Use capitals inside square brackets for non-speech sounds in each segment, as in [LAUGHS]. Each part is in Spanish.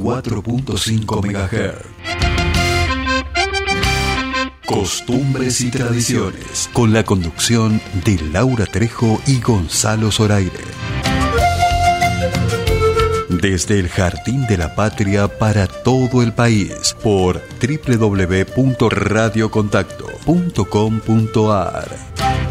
94.5 MHz. Costumbres y tradiciones, con la conducción de Laura Trejo y Gonzalo Zoraire. Desde el Jardín de la Patria para todo el país, por www.radiocontacto.com.ar.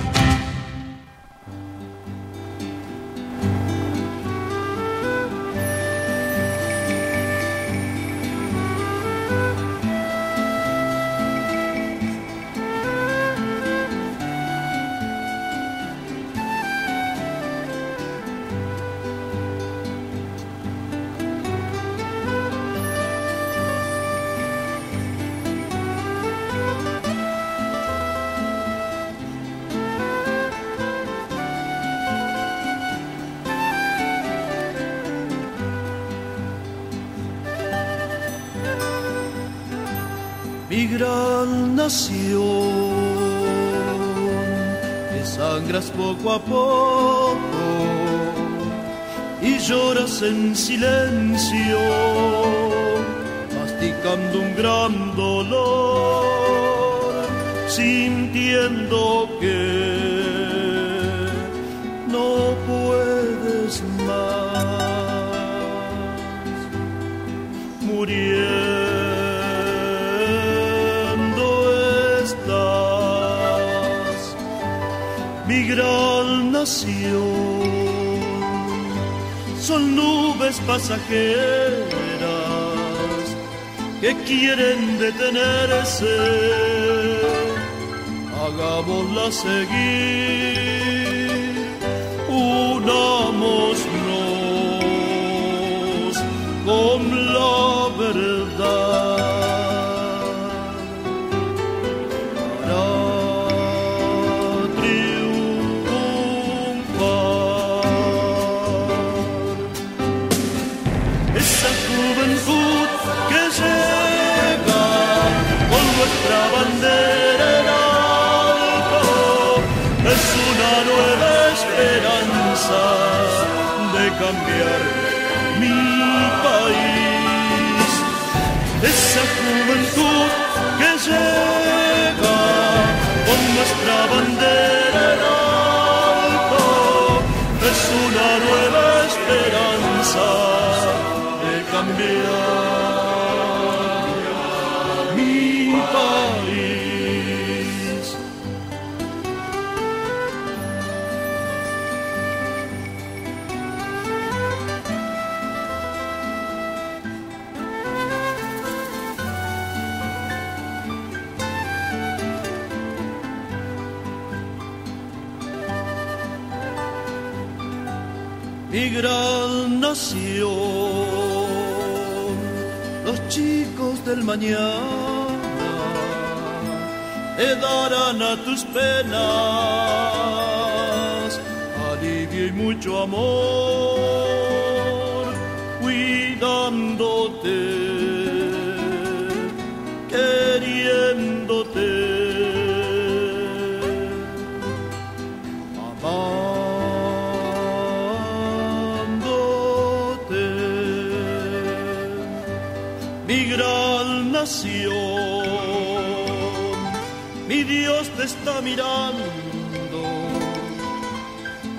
Mi Dios te está mirando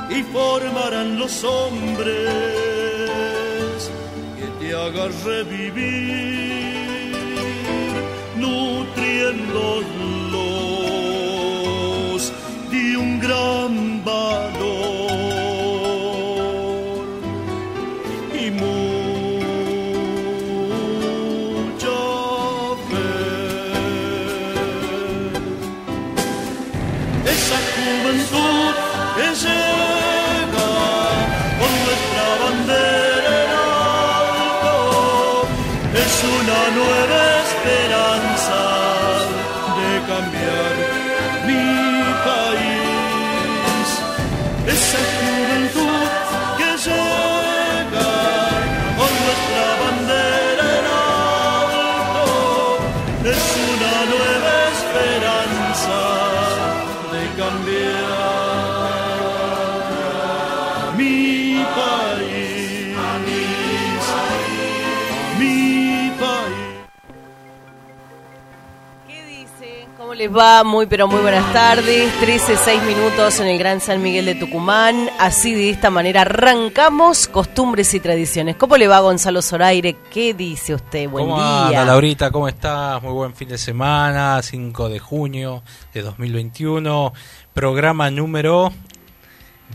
y formarán los hombres que te hagan revivir, nutriéndolos de un gran va? Muy pero muy buenas tardes. 13, 6 minutos en el Gran San Miguel de Tucumán. Así de esta manera arrancamos costumbres y tradiciones. ¿Cómo le va Gonzalo Zoraire? ¿Qué dice usted? Buen ¿Cómo día. anda, Laurita? ¿Cómo estás? Muy buen fin de semana, 5 de junio de 2021. Programa número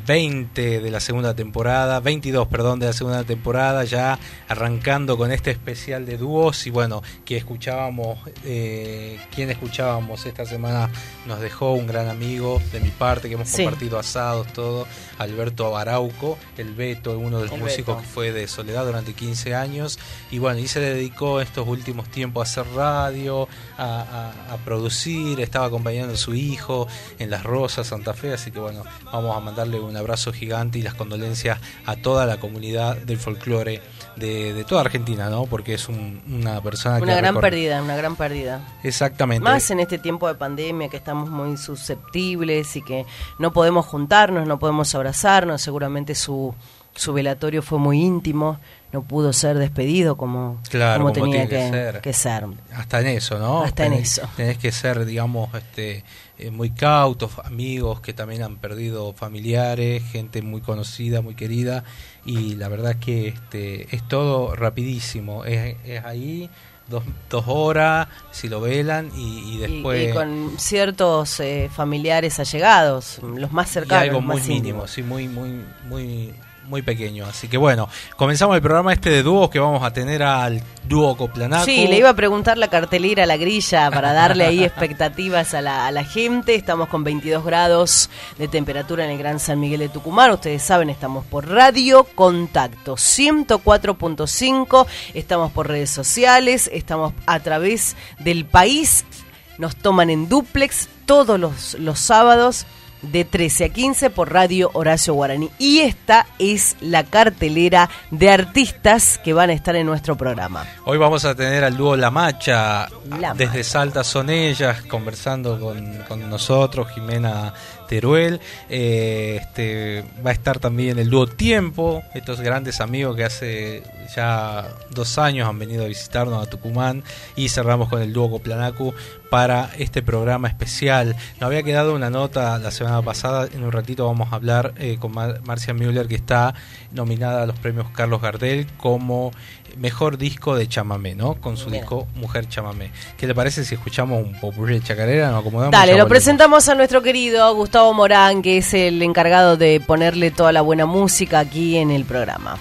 20 de la segunda temporada, 22, perdón, de la segunda temporada, ya arrancando con este especial de dúos y bueno, que escuchábamos, eh, quien escuchábamos esta semana nos dejó un gran amigo de mi parte, que hemos Sí. compartido asados, todo, Alberto Abarauco, el Beto, uno de los El músicos Beto. que fue de Soledad durante 15 años y bueno, y se dedicó estos últimos tiempos a hacer radio, a, a- a producir, estaba acompañando a su hijo en Las Rosas, Santa Fe, así que bueno, vamos a mandarle un abrazo gigante y las condolencias a toda la comunidad del folclore de, de toda Argentina, ¿no? Porque es un- una persona que... Una gran recorre- pérdida, una gran pérdida. Exactamente. Más en este tiempo de pandemia que estamos muy susceptibles y que no podemos juntarnos, no podemos abrazarnos. Seguramente su, su velatorio fue muy íntimo, no pudo ser despedido como, Claro, como como tenía que que, ser. que ser. hasta en eso, ¿no? Hasta en eso. Tenés que ser, digamos, este, eh, muy cautos, amigos que también han perdido familiares, gente muy conocida, muy querida, y la verdad que este, es todo rapidísimo, es, es ahí dos, dos horas, si lo velan, y, y Y- después... y, con ciertos eh, familiares allegados, los más y cercanos. algo los más muy mínimo, sí, muy, muy, muy, muy pequeño. Así que bueno, comenzamos el programa este de dúos que vamos a tener al dúo Coplanaco. Sí, le iba a preguntar la cartelera, la grilla, para darle ahí expectativas a la, a la gente. Estamos con 22 grados de temperatura en el Gran San Miguel de Tucumán. Ustedes saben, estamos por Radio Contacto 104.5. Estamos por redes sociales, estamos a través del país. Nos toman en duplex todos los, los sábados de 13 a 15 por Radio Horacio Guaraní. Y esta es la cartelera de artistas que van a estar en nuestro programa. Hoy vamos a tener al dúo La Macha, La desde Macha. Salta son ellas, conversando con, con nosotros, Jimena Teruel. Eh, este, va a estar también el dúo Tiempo, estos grandes amigos que hace ya dos años han venido a visitarnos a Tucumán. Y cerramos con el dúo Coplanacu para este programa especial. Nos había quedado una nota la semana pasada, en un ratito vamos a hablar eh, con Mar- Marcia Müller, que está nominada a los premios Carlos Gardel como mejor disco de chamamé, ¿no? Con su Bien. disco Mujer Chamamé. ¿Qué le parece si escuchamos un popurrí de chacarera? Nos acomodamos. Dale, lo volvemos. presentamos a nuestro querido Gustavo Morán, que es el encargado de ponerle toda la buena música aquí en el programa.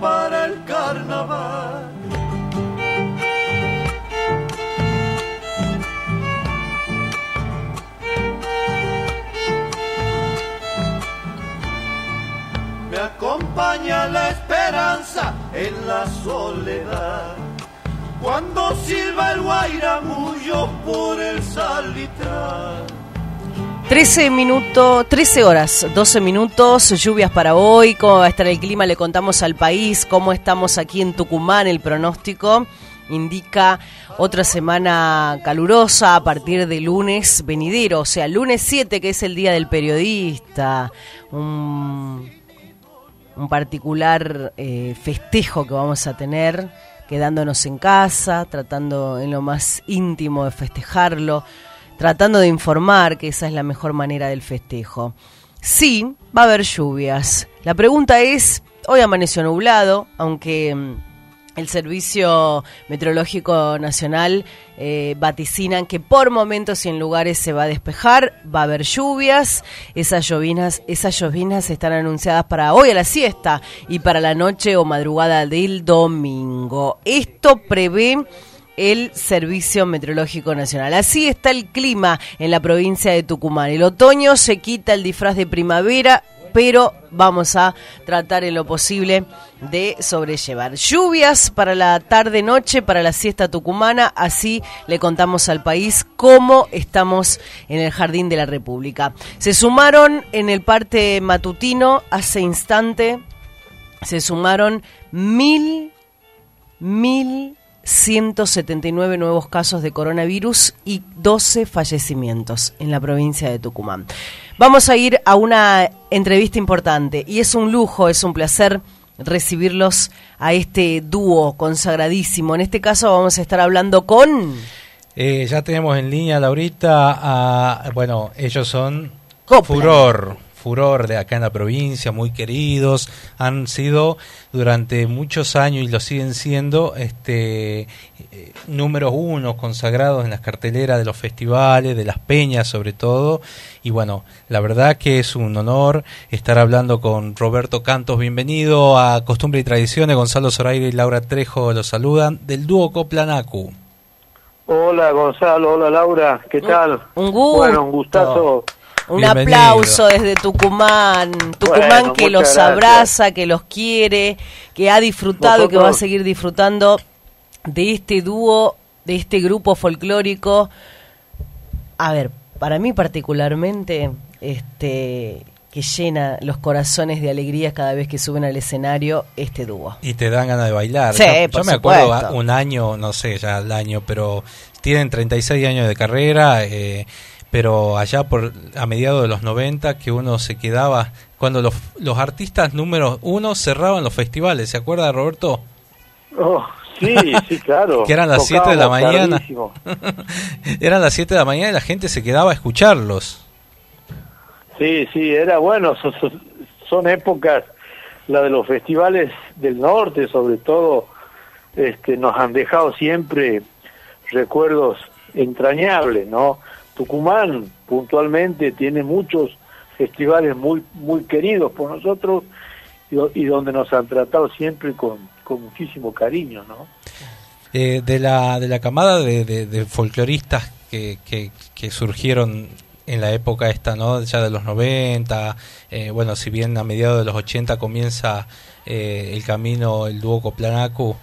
Para el carnaval. Me acompaña la esperanza en la soledad. Cuando silba el guairamullo por el salitral. 13 minutos, 13 horas, 12 minutos, lluvias para hoy, cómo va a estar el clima, le contamos al país, cómo estamos aquí en Tucumán, el pronóstico indica otra semana calurosa a partir de lunes venidero, o sea, lunes 7 que es el día del periodista, un, un particular eh, festejo que vamos a tener quedándonos en casa, tratando en lo más íntimo de festejarlo tratando de informar que esa es la mejor manera del festejo. Sí, va a haber lluvias. La pregunta es, hoy amaneció nublado, aunque mm, el Servicio Meteorológico Nacional eh, vaticinan que por momentos y en lugares se va a despejar, va a haber lluvias, esas llovinas, esas llovinas están anunciadas para hoy a la siesta y para la noche o madrugada del domingo. Esto prevé el Servicio Meteorológico Nacional. Así está el clima en la provincia de Tucumán. El otoño se quita el disfraz de primavera, pero vamos a tratar en lo posible de sobrellevar. Lluvias para la tarde-noche, para la siesta tucumana, así le contamos al país cómo estamos en el Jardín de la República. Se sumaron en el parte matutino hace instante, se sumaron mil, mil 179 nuevos casos de coronavirus y 12 fallecimientos en la provincia de Tucumán. Vamos a ir a una entrevista importante y es un lujo, es un placer recibirlos a este dúo consagradísimo. En este caso vamos a estar hablando con... Eh, ya tenemos en línea, Laurita, a, bueno, ellos son Furor furor de acá en la provincia, muy queridos, han sido durante muchos años y lo siguen siendo este eh, números uno consagrados en las carteleras de los festivales, de las peñas sobre todo, y bueno, la verdad que es un honor estar hablando con Roberto Cantos, bienvenido a Costumbre y Tradiciones, Gonzalo Zoraire y Laura Trejo los saludan del dúo Coplanacu. Hola Gonzalo, hola Laura, ¿qué tal? Un gusto. Bueno, un gustazo un aplauso desde Tucumán, Tucumán que los abraza, que los quiere, que ha disfrutado y que va a seguir disfrutando de este dúo, de este grupo folclórico. A ver, para mí particularmente, este que llena los corazones de alegría cada vez que suben al escenario este dúo. Y te dan ganas de bailar. Sí, yo, me acuerdo un año, no sé ya el año, pero tienen 36 años de carrera. Eh, pero allá por a mediados de los 90 que uno se quedaba cuando los, los artistas número uno cerraban los festivales, ¿se acuerda Roberto? Oh, sí, sí, claro. [LAUGHS] que eran las 7 de la mañana. [LAUGHS] eran las 7 de la mañana y la gente se quedaba a escucharlos. Sí, sí, era bueno, son, son épocas, la de los festivales del norte sobre todo, este, nos han dejado siempre recuerdos entrañables, ¿no? Tucumán puntualmente tiene muchos festivales muy muy queridos por nosotros y, donde nos han tratado siempre con, con muchísimo cariño, ¿no? Eh, de la de la camada de, folcloristas que, que, surgieron en la época esta, ¿no? Ya de los 90, eh, bueno, si bien a mediados de los 80 comienza eh, el camino, el dúo Coplanacu,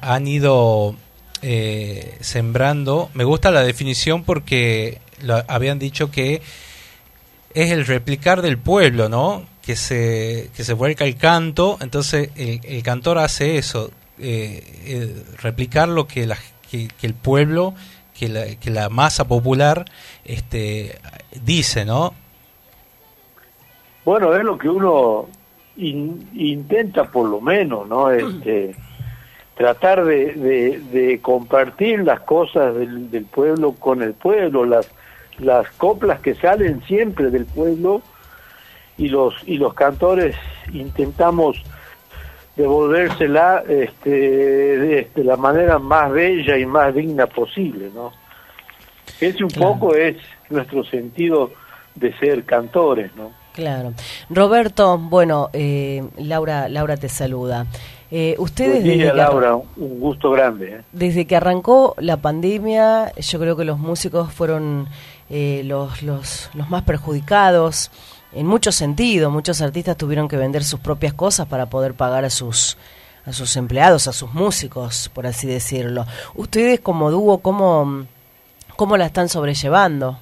han ido eh, sembrando. Me gusta la definición porque lo, habían dicho que es el replicar del pueblo, ¿no? Que se, que se vuelca el canto, entonces el, cantor hace eso, eh, eh, replicar lo que, la, que, el pueblo, que la, que la masa popular este, dice, ¿no? Bueno, es lo que uno intenta por lo menos, ¿no? [CLEARS THROAT] Este, tratar de, de, compartir las cosas del, del, pueblo con el pueblo, las, las coplas que salen siempre del pueblo y los, y los cantores intentamos devolvérsela este, de, la manera más bella y más digna posible, ¿no? Ese un poco es nuestro sentido de ser cantores, ¿no? Claro. Roberto, bueno, eh, Laura, Laura te saluda. Eh, ustedes desde Laura, un gusto grande. ¿eh? Desde que arrancó la pandemia, yo creo que los músicos fueron eh, los, los, los más perjudicados en muchos sentidos. Muchos artistas tuvieron que vender sus propias cosas para poder pagar a sus a sus empleados, a sus músicos, por así decirlo. Ustedes como dúo, ¿cómo, cómo la están sobrellevando?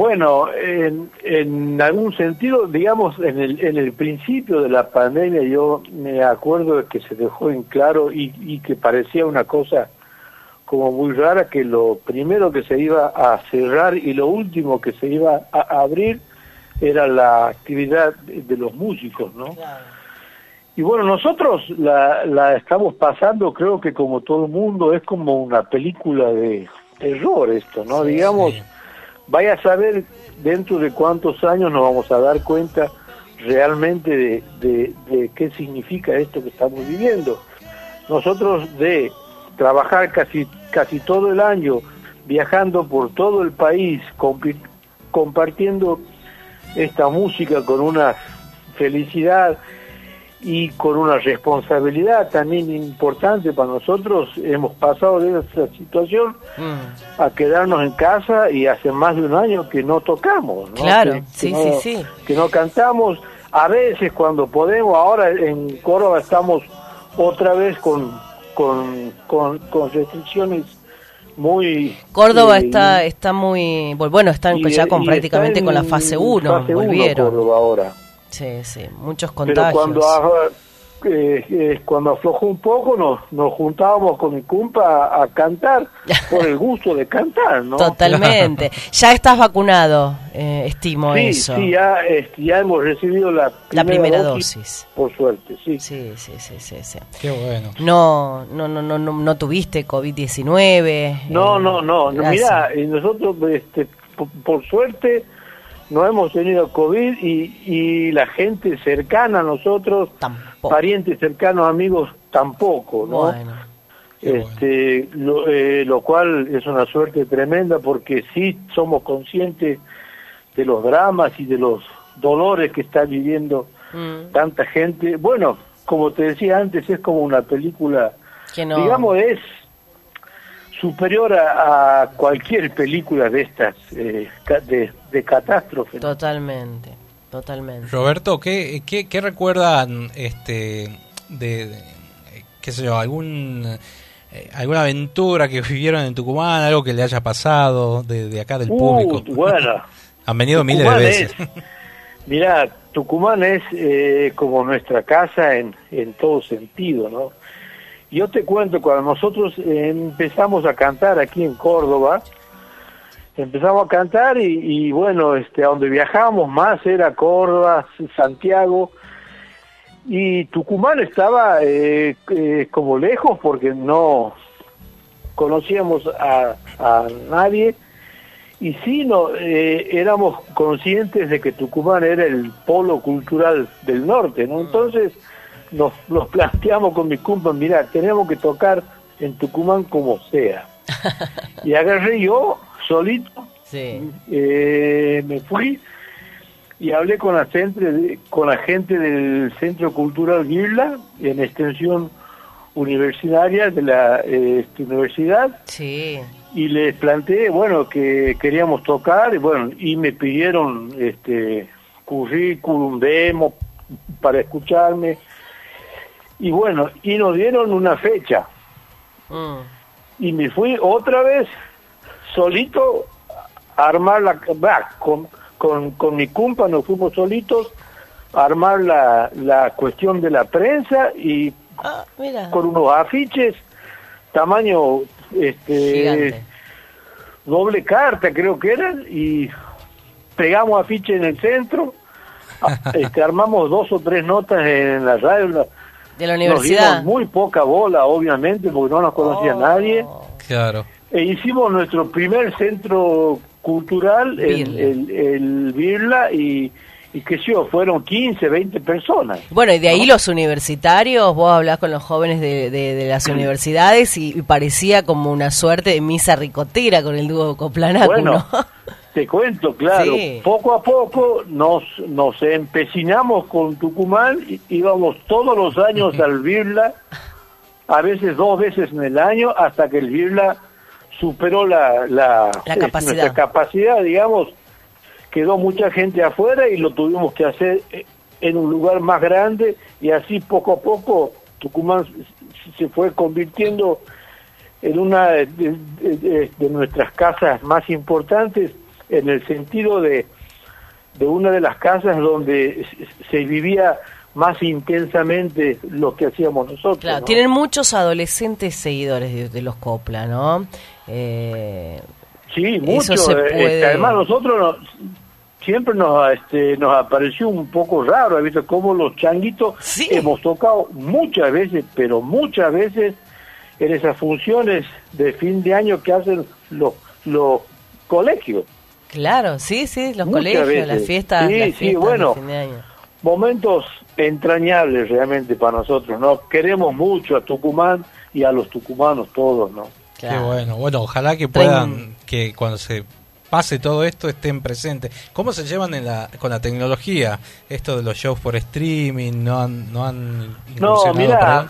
Bueno, en, en algún sentido, digamos, en el, en el principio de la pandemia yo me acuerdo de que se dejó en claro y, y que parecía una cosa como muy rara que lo primero que se iba a cerrar y lo último que se iba a abrir era la actividad de los músicos, ¿no? Y bueno, nosotros la, la estamos pasando, creo que como todo el mundo, es como una película de terror esto, ¿no? Digamos, vaya a saber dentro de cuántos años nos vamos a dar cuenta realmente de, qué significa esto que estamos viviendo. Nosotros de trabajar casi, casi todo el año, viajando por todo el país, compartiendo esta música con una felicidad y con una responsabilidad también importante para nosotros. Hemos pasado de esa situación mm. a quedarnos en casa y hace más de un año que no tocamos. Claro, sí, sí, sí. Que no cantamos. A veces cuando podemos, ahora en Córdoba estamos otra vez con, con, con, con restricciones muy Córdoba eh, está está muy bueno están ya con prácticamente con la fase 1 volvieron Córdoba ahora sí sí muchos contagios pero cuando eh, eh, cuando aflojó un poco nos, nos juntábamos con mi cumpa a, cantar [LAUGHS] por el gusto de cantar, ¿no? Totalmente. [LAUGHS] ya estás vacunado, eh, estimo eso. Sí, ya, este, ya hemos recibido la primera, la primera dosis, Por suerte, sí. Sí, sí, sí, sí. Qué bueno. No, no, no, no, no, no tuviste COVID-19. No, no, no. Mira, nosotros, este, por suerte no hemos tenido COVID y, y la gente cercana a nosotros, parientes cercanos, amigos, tampoco, ¿no? este, lo, eh, lo, cual es una suerte tremenda porque sí somos conscientes de los dramas y de los dolores que está viviendo mm. tanta gente. Bueno, como te decía antes, es como una película, digamos, es superior a, cualquier película de estas, eh, de, de catástrofe. Totalmente, totalmente. Roberto, ¿qué, qué, recuerdan este, de, qué sé yo, algún... Eh, ¿Alguna aventura que vivieron en Tucumán? ¿Algo que le haya pasado de, acá del uh, público? Bueno, [LAUGHS] Han venido miles de veces. mira, Tucumán es eh, como nuestra casa en, en todo sentido, ¿no? Yo te cuento, cuando nosotros empezamos a cantar aquí en Córdoba, empezamos a cantar y, bueno, este, a donde viajábamos más era Córdoba, Santiago, y Tucumán estaba eh, eh, como lejos porque no conocíamos a, nadie y sí no eh, éramos conscientes de que Tucumán era el polo cultural del norte, ¿no? Entonces nos, nos planteamos con mis compas, mira, tenemos que tocar en Tucumán como sea. [LAUGHS] y agarré yo, solito, eh, me fui y hablé con la, gente, con la gente del Centro Cultural Guirla, en extensión universitaria de la eh, este, universidad. Y les planteé, bueno, que queríamos tocar, y bueno, y me pidieron este currículum, demo para escucharme y bueno, y nos dieron una fecha. Mm. Y me fui otra vez solito a armar la... con, con, con mi cumpa nos fuimos solitos a armar la, la cuestión de la prensa y ah, con unos afiches tamaño este doble carta creo que eran y pegamos afiches en el centro [LAUGHS] este, armamos dos o tres notas en la radio. De la Nos universidad. dimos muy poca bola, obviamente, porque no nos conocía Oh. nadie. Claro. E hicimos nuestro primer centro cultural, el, Birla. el, el Birla, y, y qué sé yo, fueron 15, 20 personas. Bueno, y de ahí los universitarios, vos hablás con los jóvenes de, de- de las universidades y, y parecía como una suerte de misa ricotera con el dúo Coplanaco, Bueno, ¿no? Te cuento, claro, Sí. poco a poco nos, nos empecinamos con Tucumán, y íbamos todos los años al Birla, a veces dos veces en el año, hasta que el Birla superó la, la, La capacidad. nuestra capacidad, digamos, quedó mucha gente afuera y lo tuvimos que hacer eh, en un lugar más grande y así poco a poco Tucumán se fue convirtiendo en una de, de- de- de nuestras casas más importantes en el sentido de, de una de las casas donde se vivía más intensamente lo que hacíamos nosotros. Claro, ¿no? tienen muchos adolescentes seguidores de, de los Copla, ¿no? Eh, Sí, Eso mucho. se eh, puede- este, además nosotros nos- siempre nos, este, nos apareció un poco raro, ¿has visto? Como los changuitos Sí. hemos tocado muchas veces, pero muchas veces en esas funciones de fin de año que hacen los, los colegios. Claro, sí, sí, los Muchas colegios, veces. las fiestas, Sí, las sí, fiestas bueno. de fin de año. Momentos entrañables realmente para nosotros, ¿no? Queremos mucho a Tucumán y a los tucumanos todos, ¿no? Qué Claro. bueno. Bueno, ojalá que puedan, que cuando se pase todo esto estén presentes. ¿Cómo se llevan en la, con la tecnología? Esto de los shows por streaming, ¿no han, no han No, mira,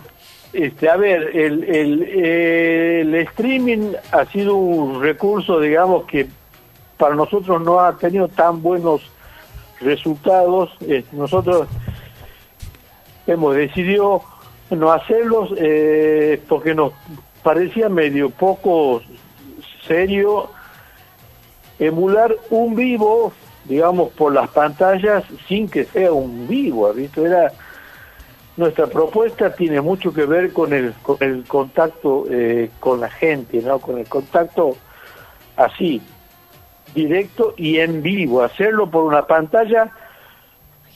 este, a ver, el, el, el streaming ha sido un recurso, digamos, que para nosotros no ha tenido tan buenos resultados. Eh, nosotros hemos decidido no hacerlos eh, porque nos parecía medio poco serio emular un vivo, digamos, por las pantallas sin que sea un vivo. Era nuestra propuesta tiene mucho que ver con el con el contacto eh, con la gente, ¿no? Con el contacto así directo y en vivo, hacerlo por una pantalla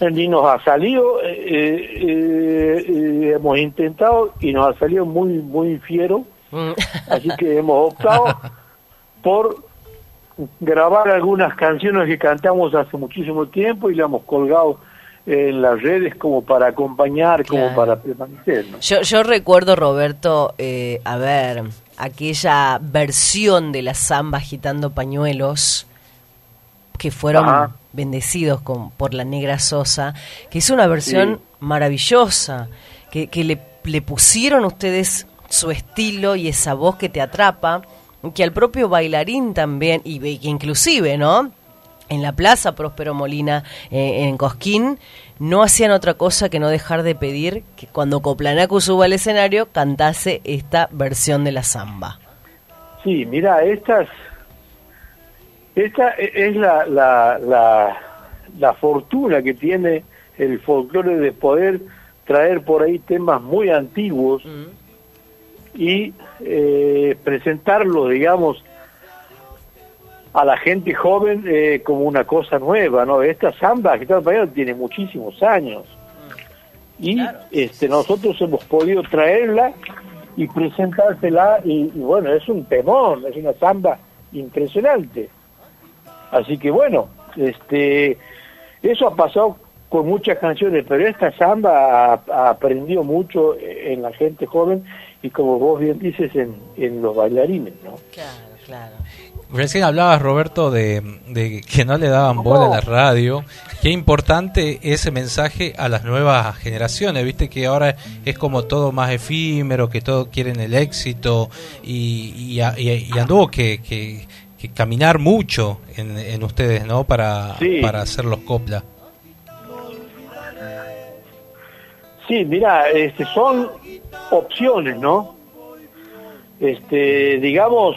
ni nos ha salido, eh, eh, eh, hemos intentado y nos ha salido muy muy fiero, Mm. así que hemos optado [LAUGHS] por grabar algunas canciones que cantamos hace muchísimo tiempo y las hemos colgado en las redes como para acompañar, como para permanecer. ¿no? Yo, yo recuerdo, Roberto, eh, a ver, aquella versión de la samba agitando pañuelos que fueron Ajá. bendecidos con, por la negra Sosa, que es una versión Sí. maravillosa, que, que le, le pusieron ustedes su estilo y esa voz que te atrapa, que al propio bailarín también, y, y que inclusive, ¿no? En la plaza Próspero Molina, eh, en Cosquín, no hacían otra cosa que no dejar de pedir que cuando Coplanacu suba al escenario cantase esta versión de la samba. Sí, mira, estas, esta e- es la, la, la, la fortuna que tiene el folclore de poder traer por ahí temas muy antiguos y eh, presentarlos, digamos, a la gente joven eh, como una cosa nueva, ¿no? Esta samba que está español tiene muchísimos años y este nosotros hemos podido traerla y presentársela y, y bueno, es un temón, es una samba impresionante. Así que bueno, este eso ha pasado con muchas canciones, pero esta samba aprendido mucho en la gente joven y como vos bien dices en, en los bailarines, ¿no? Claro, claro. Recién hablabas, Roberto, de, de que no le daban bola a la radio. Qué importante ese mensaje a las nuevas generaciones. Viste que ahora es como todo más efímero, que todos quieren el éxito y, y, y- y anduvo que, que- que caminar mucho en, en ustedes, ¿no? Para, Sí. para hacer los copla. Sí, mira, este, son opciones, ¿no? Este, digamos,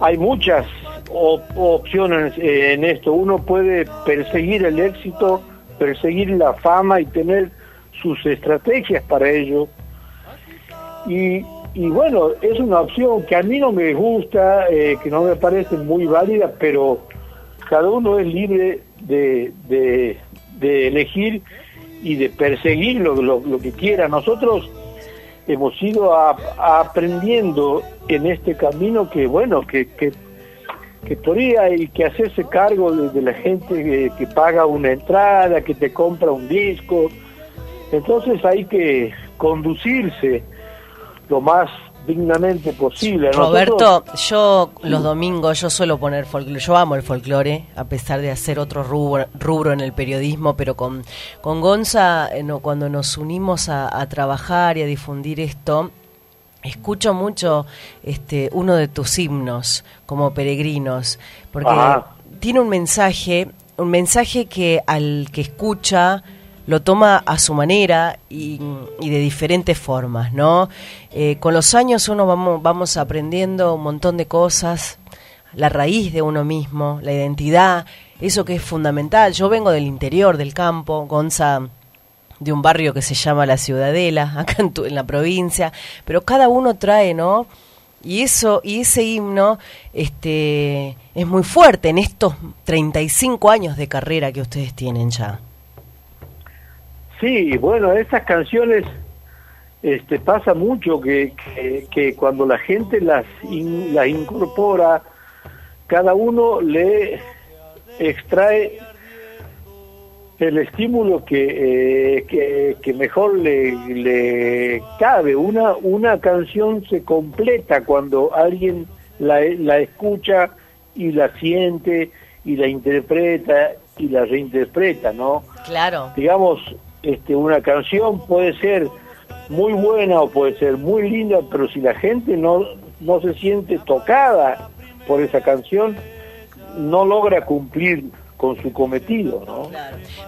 hay muchas op- opciones eh, en esto. Uno puede perseguir el éxito, perseguir la fama y tener sus estrategias para ello. Y, y bueno, es una opción que a mí no me gusta, eh, que no me parece muy válida, pero cada uno es libre de, de, elegir y de perseguir lo que quiera. Nosotros hemos ido a- aprendiendo en este camino que, bueno, que, que, que ahí hay que hacerse cargo de, la gente que paga una entrada, que te compra un disco. Entonces hay que conducirse lo más dignamente posible. Nosotros- Roberto, yo los domingos yo suelo poner folclore, yo amo el folclore, a pesar de hacer otro rubro, rubro en el periodismo, pero con, con Gonza, eh, no, cuando nos unimos a, a trabajar y a difundir esto, escucho mucho este uno de tus himnos como peregrinos, porque tiene un mensaje, un mensaje que al que escucha lo toma a su manera y, de diferentes formas, ¿no? Eh, con los años uno vamos, vamos aprendiendo un montón de cosas, la raíz de uno mismo, la identidad, eso que es fundamental. Yo vengo del interior del campo, Gonza de un barrio que se llama La Ciudadela, [LAUGHS] acá en, tu- en la provincia, pero cada uno trae, ¿no? Y eso y ese himno este es muy fuerte en estos 35 años de carrera que ustedes tienen ya. Sí, bueno, esas canciones este, pasa mucho que, que, que cuando la gente las, in- las incorpora, cada uno le extrae el estímulo que, eh, que, que mejor le, le cabe. Una, una canción se completa cuando alguien la, la escucha y la siente y la interpreta y la reinterpreta, ¿no? Claro. digamos, este, una canción puede ser muy buena o puede ser muy linda, pero si la gente no, no se siente tocada por esa canción, no logra cumplir con su cometido, ¿no?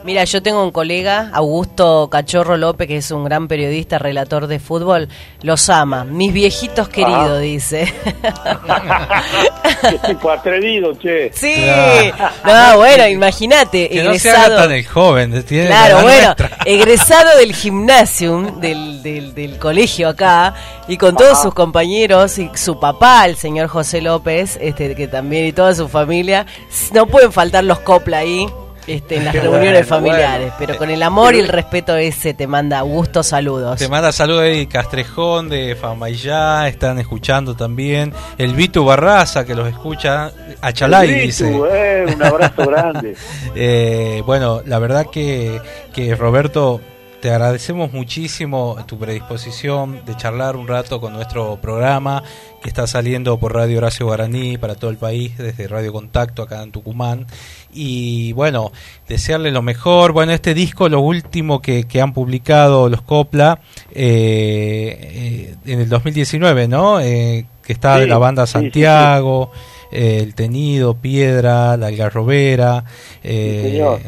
Mira, yo tengo un colega, Augusto Cachorro López, que es un gran periodista, relator de fútbol, los ama. Mis viejitos queridos, Ah. dice. [LAUGHS] Qué tipo atrevido, che. sí, Claro. no, bueno, imagínate, Que no se haga egresado. tan el joven. tiene Claro, la bueno, nuestra. [LAUGHS] egresado del gimnasium, del, del, del colegio acá, y con todos sus compañeros y su papá, el señor José López, este que también y toda su familia, no pueden faltar los copla ahí. Este, en las Qué reuniones bueno, familiares, bueno. pero con el amor y el respeto ese te manda Augusto saludos. Te manda saludos Eddie Castrejón de Famayá, están escuchando también. El Vitu Barraza que los escucha. Achalay Litu, dice. eh, un abrazo [LAUGHS] grande. Eh, bueno, la verdad que, que Roberto, te agradecemos muchísimo tu predisposición de charlar un rato con nuestro programa que está saliendo por Radio Horacio Guaraní para todo el país, desde Radio Contacto acá en Tucumán. Y bueno, desearle lo mejor. Bueno, este disco, lo último que, que han publicado los Copla eh, eh, en el 2019, ¿no? Eh, que está de la banda sí, sí, sí. Santiago. eh, el Tenido, Piedra, la Algarrobera, eh, señor.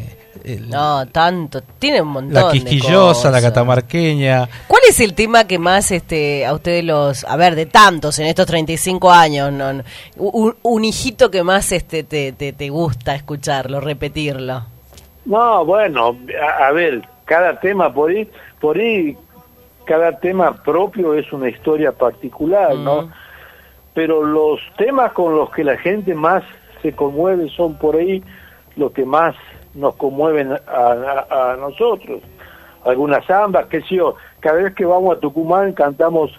El- No, tanto, tiene un montón la de Quisquillosa, la. Catamarqueña. ¿Cuál es el tema que más este a ustedes los, a ver, de tantos en estos 35 años, no, no, un, un hijito que más este te, te, te gusta escucharlo, repetirlo? No, bueno, a, a ver, cada tema por ahí, por ahí, cada tema propio es una historia particular, ¿no? Mm. Pero los temas con los que la gente más se conmueve son por ahí los que más nos conmueven a, a- a nosotros. Algunas zambas, qué sé yo, cada vez que vamos a Tucumán cantamos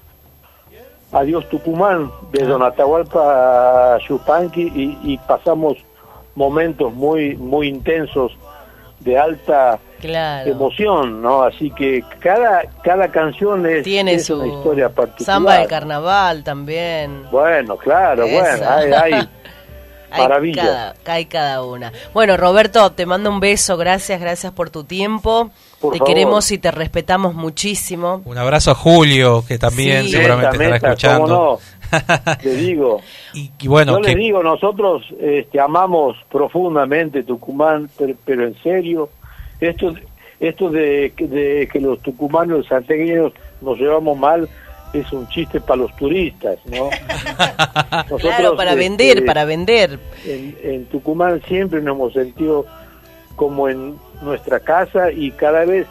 Adiós Tucumán de Don Atahualpa Yupanqui y, y pasamos momentos muy muy intensos de alta Claro. emoción, ¿no? Así que cada cada canción es, Tiene es su una historia particular. samba de carnaval también. Bueno, claro, Esa. bueno, hay, hay [LAUGHS] Hay maravillas. cada, hay cada una. Bueno, Roberto, te mando un beso, gracias, gracias por tu tiempo. Por te favor. queremos y te respetamos muchísimo. Un abrazo a Julio, que también Sí. seguramente Meta, estará escuchando. cómo no. [LAUGHS] Te digo, y, y bueno, yo les que, digo, nosotros este, amamos profundamente Tucumán, pero, pero en serio, esto, esto de, que- de que los tucumanos y los santiagueños nos llevamos mal es un chiste para los turistas, ¿no? [LAUGHS] Nosotros, Claro, para este, vender, para vender. en, en Tucumán siempre nos hemos sentido como en nuestra casa y cada vez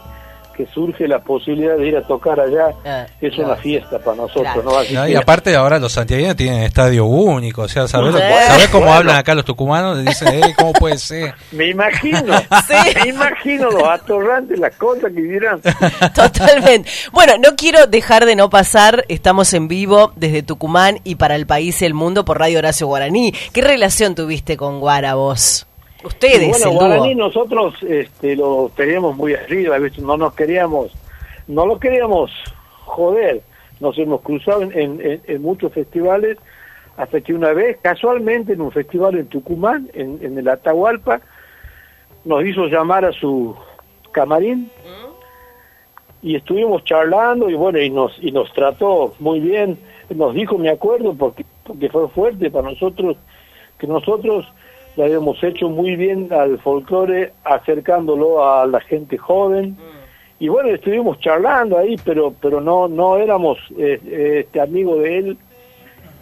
que surge la posibilidad de ir a tocar allá, Ah, es claro. una fiesta para nosotros, Claro. ¿no? Así No, que- y aparte ahora los santiagueños tienen estadio único, o sea, ¿sabés, Sí. ¿sabés cómo Bueno. hablan acá los tucumanos? Dicen, eh, ¿cómo puede ser? me imagino, [LAUGHS] Sí. me imagino los atorrantes, las cosas que dirán. [LAUGHS] Totalmente. Bueno, no quiero dejar de no pasar, estamos en vivo desde Tucumán y para el país y el mundo por Radio Horacio Guaraní. ¿Qué relación tuviste con Guara vos? Ustedes, Y bueno. Guaraní nosotros este, lo teníamos muy arriba, ¿viste? no nos queríamos, no lo queríamos joder, nos hemos cruzado en, en- en- muchos festivales, hasta que una vez, casualmente en un festival en Tucumán, en, en el Atahualpa, nos hizo llamar a su camarín y estuvimos charlando y bueno, y nos, y nos trató muy bien, nos dijo, me acuerdo, porque, porque fue fuerte para nosotros, que nosotros le habíamos hecho muy bien al folclore acercándolo a la gente joven. Y bueno estuvimos charlando ahí pero pero no no éramos eh, eh, este amigo de él.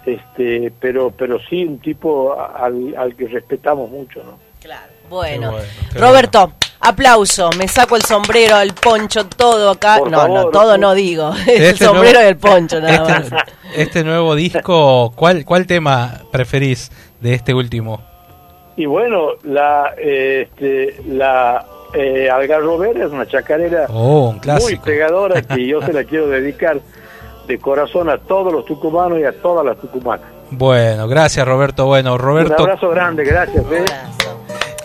Este pero pero sí un tipo al, al que respetamos mucho no Claro. Bueno, Roberto, aplauso, me saco el sombrero, el poncho, todo acá. Por no, no, todo no digo, [LAUGHS] el Este sombrero nuevo- y el poncho nada este, más. [LAUGHS] este nuevo disco, ¿cuál, ¿cuál tema preferís de este último? Y bueno la eh, este la eh, Algarrobera es una chacarera Oh, un muy pegadora que yo se la quiero dedicar de corazón a todos los tucumanos y a todas las tucumanas Bueno, gracias Roberto. Bueno, un Roberto, abrazo grande gracias ¿eh?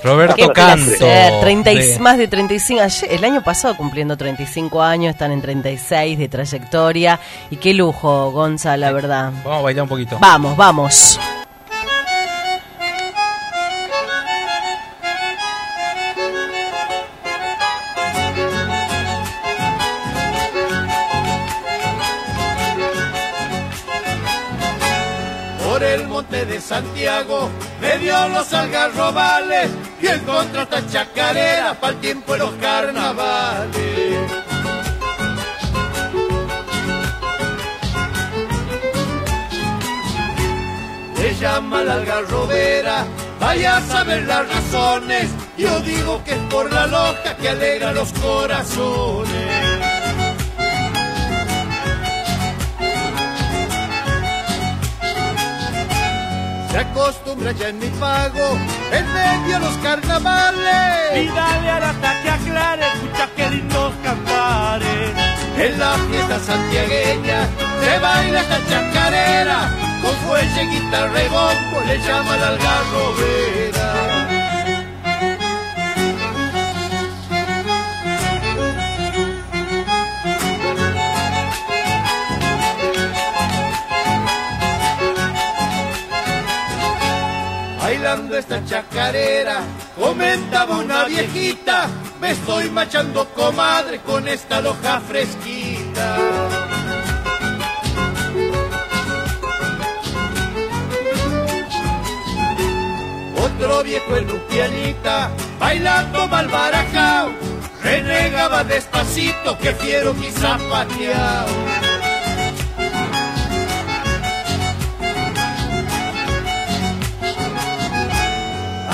Roberto Qué Canto. placer, 30 y- de- más de 35, ayer- el año pasado cumpliendo 35 años, están en 36 de trayectoria y qué lujo, Gonza, la verdad. Vamos a bailar un poquito. Vamos, vamos. Santiago me dio los algarrobales y encontré esta chacarera para el tiempo de los carnavales. Le llama la algarrobera, vaya a saber las razones. Yo digo que es por la loca que alegra los corazones. Se acostumbra ya en mi pago, en medio los carnavales. Y dale al ataque aclare, escucha qué lindos cantares. En la fiesta santiagueña se baila esta chacarera, con fuelle, guitarra y bombo le llama la algarrobera. Esta chacarera, comentaba una viejita, me estoy machando comadre con esta loja fresquita. Otro viejo en un bailando mal barajao, renegaba despacito que fiero quizá pateao.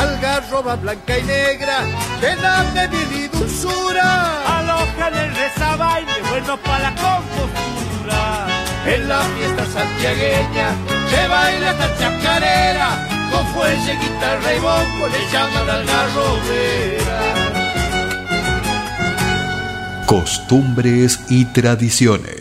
Algarroba blanca y negra, llena de vida y dulzura. Aloja en el rezabaile, bueno para la compostura. En la fiesta santiagueña se baila esta chacarera, con fuelle, guitarra y bombo le llaman algarrobera. Costumbres y tradiciones.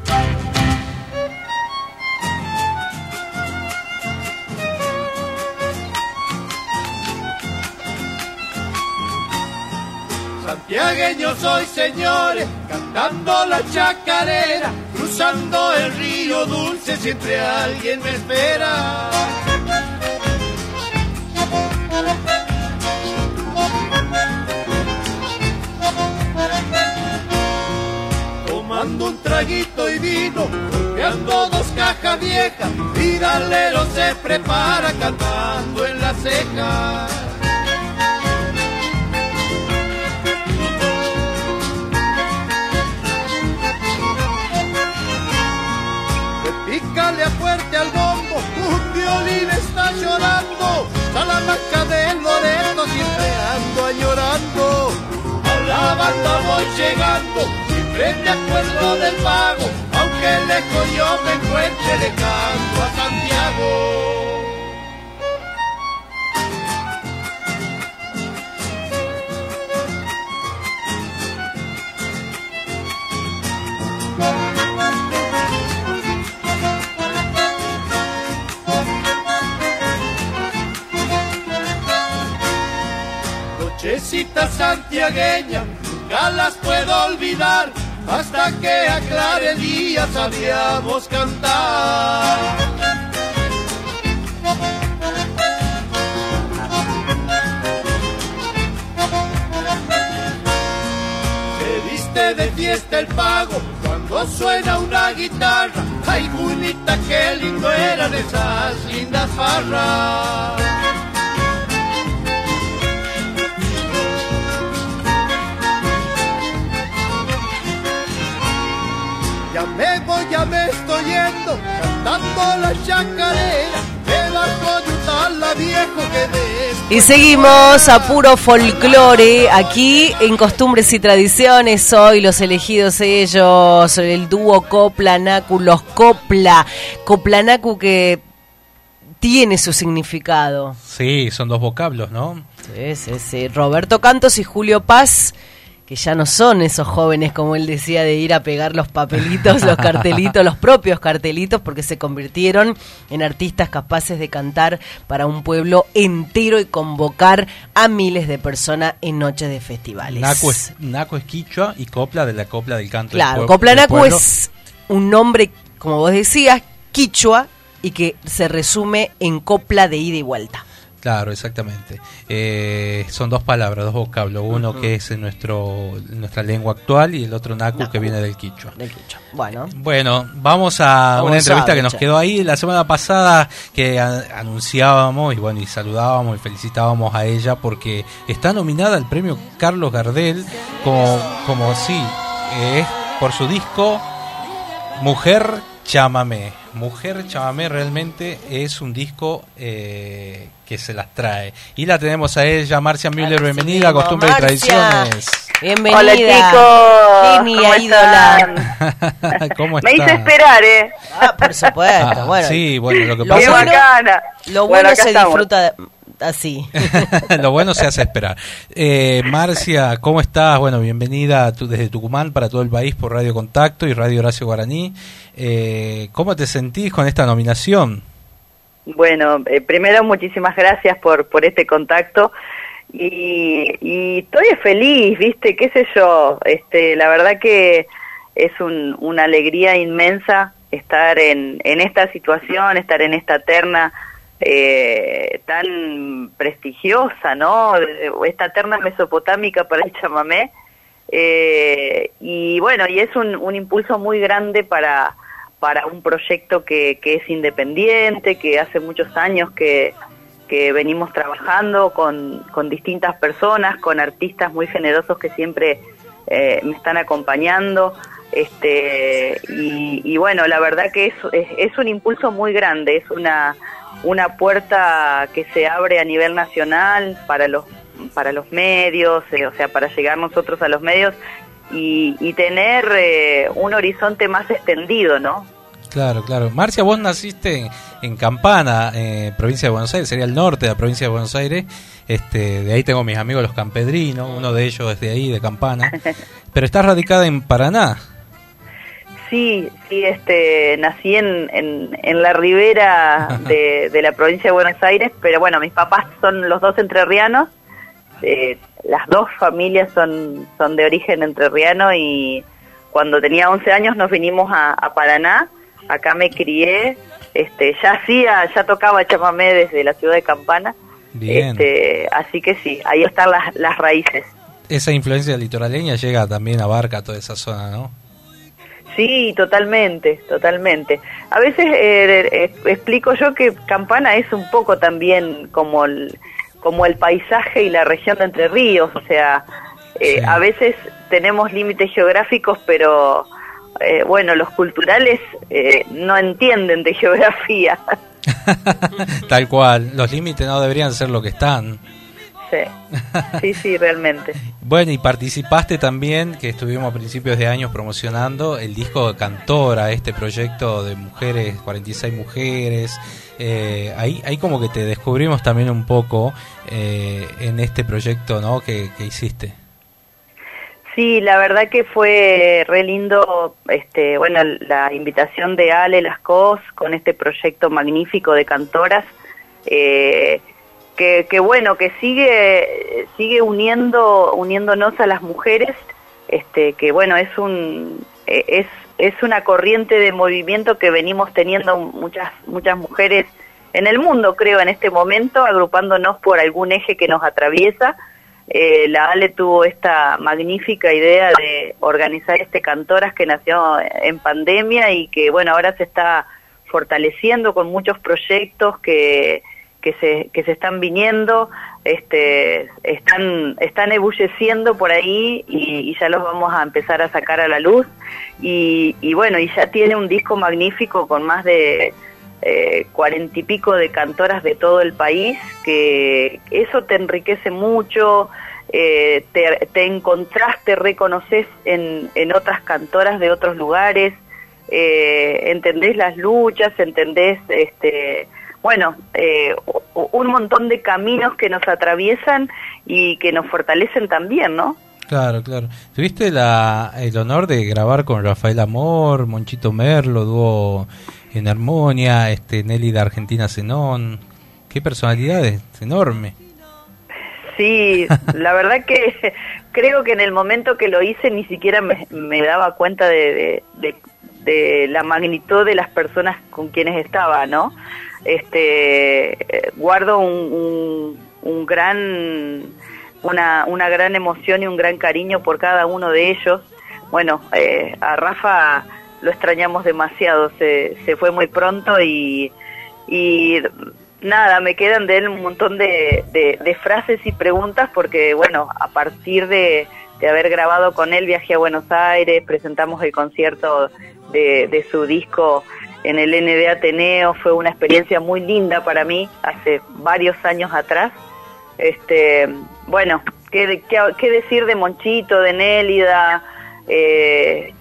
soy, señores, cantando la chacarera, cruzando el río dulce, siempre alguien me espera. un traguito y vino, golpeando dos cajas viejas, Vidalero se prepara cantando en la ceja. Pícale a fuerte al bombo, un violín está llorando, Salamanca de Loreto siempre ando añorando. A la banda voy llegando, siempre me acuerdo del pago, aunque lejos yo me encuentre, le canto a Santiago. Santiagueña, nunca las puedo olvidar, hasta que aclare el día sabíamos cantar. Se viste de fiesta el pago cuando suena una guitarra. Ay, bonita, qué lindo eran esas lindas farras. Ya me voy, ya me estoy yendo, cantando la chacarera, debajo de un tala viejo que de Y seguimos a puro folclore aquí en Costumbres y Tradiciones. Hoy los elegidos ellos, el dúo Coplanacu, los Copla. Coplanacu que tiene su significado. Sí, son dos vocablos, ¿no? Sí, sí, sí. Roberto Cantos y Julio Paz, que ya no son esos jóvenes, como él decía, de ir a pegar los papelitos, los cartelitos, los propios cartelitos, porque se convirtieron en artistas capaces de cantar para un pueblo entero y convocar a miles de personas en noches de festivales. Naco es, Naco es quichua y copla de la copla del canto Claro, del del pueblo. es un nombre, como vos decías, quichua y que se resume en copla de ida y vuelta. Claro, exactamente. Eh, son dos palabras, dos vocablos. Uno que es en nuestro, nuestra lengua actual y el otro naku que viene del quichua. Del quichua. Bueno, Bueno, vamos a Vamos una entrevista a que nos quedó ahí la semana pasada que anunciábamos y bueno y saludábamos y felicitábamos a ella porque está nominada al premio Carlos Gardel como como sí es por su disco Mujer Chámame. Mujer Chámame realmente es un disco eh, que se las trae. Y la tenemos a ella, Marcia Müller, Claro, bienvenida a. Costumbre y. Tradiciones. bienvenida. Hola chicos, Genia, ¿cómo ídola. [LAUGHS] Me hice esperar, ¿eh? Ah, por supuesto. Ah, bueno, sí, bueno, lo que Lo pasa bueno- bacana. Lo bueno, se estamos. disfruta así. [LAUGHS] Lo bueno se hace esperar. Eh, Marcia, ¿cómo estás? Bueno, bienvenida a tu- desde Tucumán para todo el país por Radio Contacto y Radio Horacio Guaraní. Eh, ¿Cómo te sentís con esta nominación? Bueno, eh, primero muchísimas gracias por, por este contacto y, y estoy feliz, viste, qué sé yo, este, la verdad que es un- una alegría inmensa estar en, en esta situación, estar en esta terna eh, tan prestigiosa, ¿no? Esta terna mesopotámica para el chamamé. Eh, y bueno, y es un, un impulso muy grande para, para un proyecto que, que es independiente, que hace muchos años que, que venimos trabajando con, con distintas personas, con artistas muy generosos que siempre eh, me están acompañando. Este, y, y bueno, la verdad que es, es un impulso muy grande, es una, una puerta que se abre a nivel nacional para los para los medios, eh, o sea, para llegar nosotros a los medios y, y tener eh, un horizonte más extendido, ¿no? Claro, claro. Marcia, vos naciste en, en Campana, eh, provincia de Buenos Aires, sería el norte de la provincia de Buenos Aires. Este, de ahí tengo mis amigos los campedrinos, uno de ellos es de ahí, de Campana. [LAUGHS] Pero estás radicada en Paraná. Sí, sí, este, nací en, en, en la ribera [LAUGHS] de, de la provincia de Buenos Aires, pero bueno, mis papás son los dos entrerrianos, eh, las dos familias son, son de origen entrerriano y cuando tenía 11 años nos vinimos a, a Paraná, acá me crié, este, ya hacía, ya tocaba chamamé desde la ciudad de Campana, Bien. este, así que sí, ahí están las, las raíces. Esa influencia litoraleña llega también, abarca toda esa zona, ¿no? Sí, totalmente, totalmente. A veces eh, eh, explico yo que Campana es un poco también como el, como el paisaje y la región de Entre Ríos, o sea, eh, a veces tenemos límites geográficos, pero bueno, los culturales no entienden de [LAUGHS] geografía. [LAUGHS] Tal cual, los límites no deberían ser lo que están. Sí, sí, realmente. bueno, y participaste también, que estuvimos a principios de años promocionando, el disco de Cantora, este proyecto de mujeres, 46 mujeres. Eh, ahí, ahí como que te descubrimos también un poco eh, en este proyecto ¿no? que, hiciste. Sí, la verdad que fue re lindo, este, bueno, la invitación de Ale Lascos con este proyecto magnífico de cantoras. Eh, que, bueno, que sigue, sigue uniendo, uniéndonos a las mujeres, este, que bueno, es un, es, es una corriente de movimiento que venimos teniendo muchas, muchas mujeres en el mundo, creo, en este momento, agrupándonos por algún eje que nos atraviesa. Eh, la Ale tuvo esta magnífica idea de organizar este Cantoras que nació en pandemia y que, bueno, ahora se está fortaleciendo con muchos proyectos que, que se, que se están viniendo, este, están, están ebulleciendo por ahí y, ya los vamos a empezar a sacar a la luz. Y, y bueno, y ya tiene un disco magnífico con más de eh, cuarenta y pico de cantoras de todo el país, que eso te enriquece mucho, eh, te, te encontrás, te reconoces en, en otras cantoras de otros lugares, eh, entendés las luchas, entendés este, bueno, eh, un montón de caminos que nos atraviesan y que nos fortalecen también, ¿no? Claro, claro. ¿Tuviste la, el honor de grabar con Rafael Amor, Monchito Merlo, dúo en Armonia, este, Nelly de Argentina Zenón? Qué personalidades, enorme. Sí, la verdad que [LAUGHS] creo que en el momento que lo hice ni siquiera me, daba cuenta de, de, la magnitud de las personas con quienes estaba, ¿no? Este guardo un, un, gran una, una gran emoción y un gran cariño por cada uno de ellos. Bueno eh, a Rafa lo extrañamos demasiado se, se fue muy pronto y, y nada me quedan de él un montón de, de, frases y preguntas porque bueno a partir de, de haber grabado con él viajé a Buenos Aires presentamos el concierto de, de su disco en el ND Ateneo, fue una experiencia muy linda para mí hace varios años atrás. Este, bueno, ¿qué, qué, decir de Monchito, de Nélida? Eh,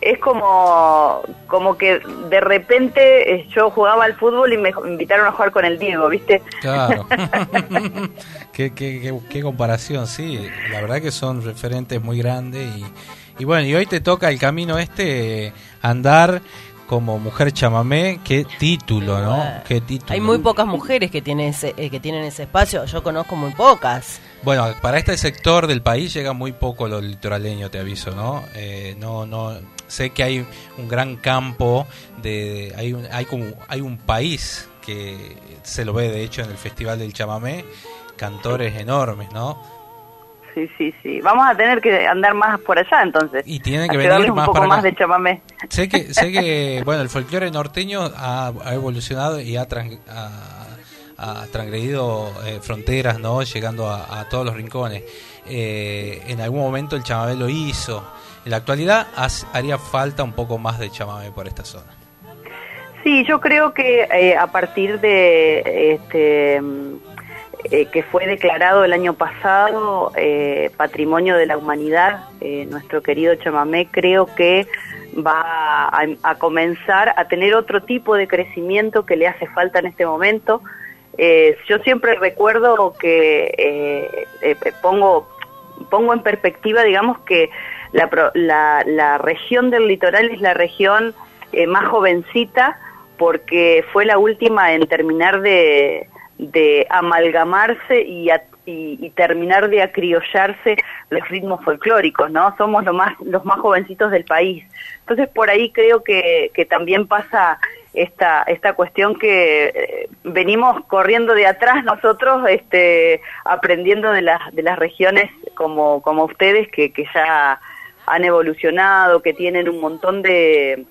es como, como que de repente eh, yo jugaba al fútbol y me invitaron a jugar con el Diego, ¿viste? Claro. [LAUGHS] [LAUGHS] qué, qué, qué, comparación, sí. La verdad que son referentes muy grandes y, y bueno, y hoy te toca el camino este andar como mujer chamamé, qué título, ¿no? Qué título. Hay muy pocas mujeres que tienen ese, eh, que tienen ese espacio, yo conozco muy pocas. Bueno, para este sector del país llega muy poco lo litoraleño, te aviso, ¿no? Eh, no, no, sé que hay un gran campo de, hay un, hay como, hay un país que se lo ve de hecho en el Festival del Chamamé, cantores enormes, ¿no? Sí, sí, sí. Vamos a tener que andar más por allá entonces. Y tienen que venir más un poco más de chamamé. Sé que, sé que, [LAUGHS] bueno, el folclore norteño ha, evolucionado y ha, ha, transgredido eh, fronteras, ¿no? Llegando a, todos los rincones. Eh, en algún momento el chamamé lo hizo. En la actualidad haría falta un poco más de chamamé por esta zona. Sí, yo creo que eh, a partir de este eh, que fue declarado el año pasado eh, Patrimonio de la Humanidad, eh, nuestro querido chamamé, creo que va a, comenzar a tener otro tipo de crecimiento que le hace falta en este momento. yo siempre recuerdo que pongo, pongo en perspectiva, digamos, que la, la, la región del litoral es la región más jovencita porque fue la última en terminar de de amalgamarse y, y, terminar de acriollarse los ritmos folclóricos, ¿no? Somos los más, los más jovencitos del país. Entonces por ahí creo que, que también pasa esta, esta cuestión que eh, venimos corriendo de atrás nosotros, este, aprendiendo de las, de las regiones como, como ustedes que, que ya han evolucionado, que tienen un montón de,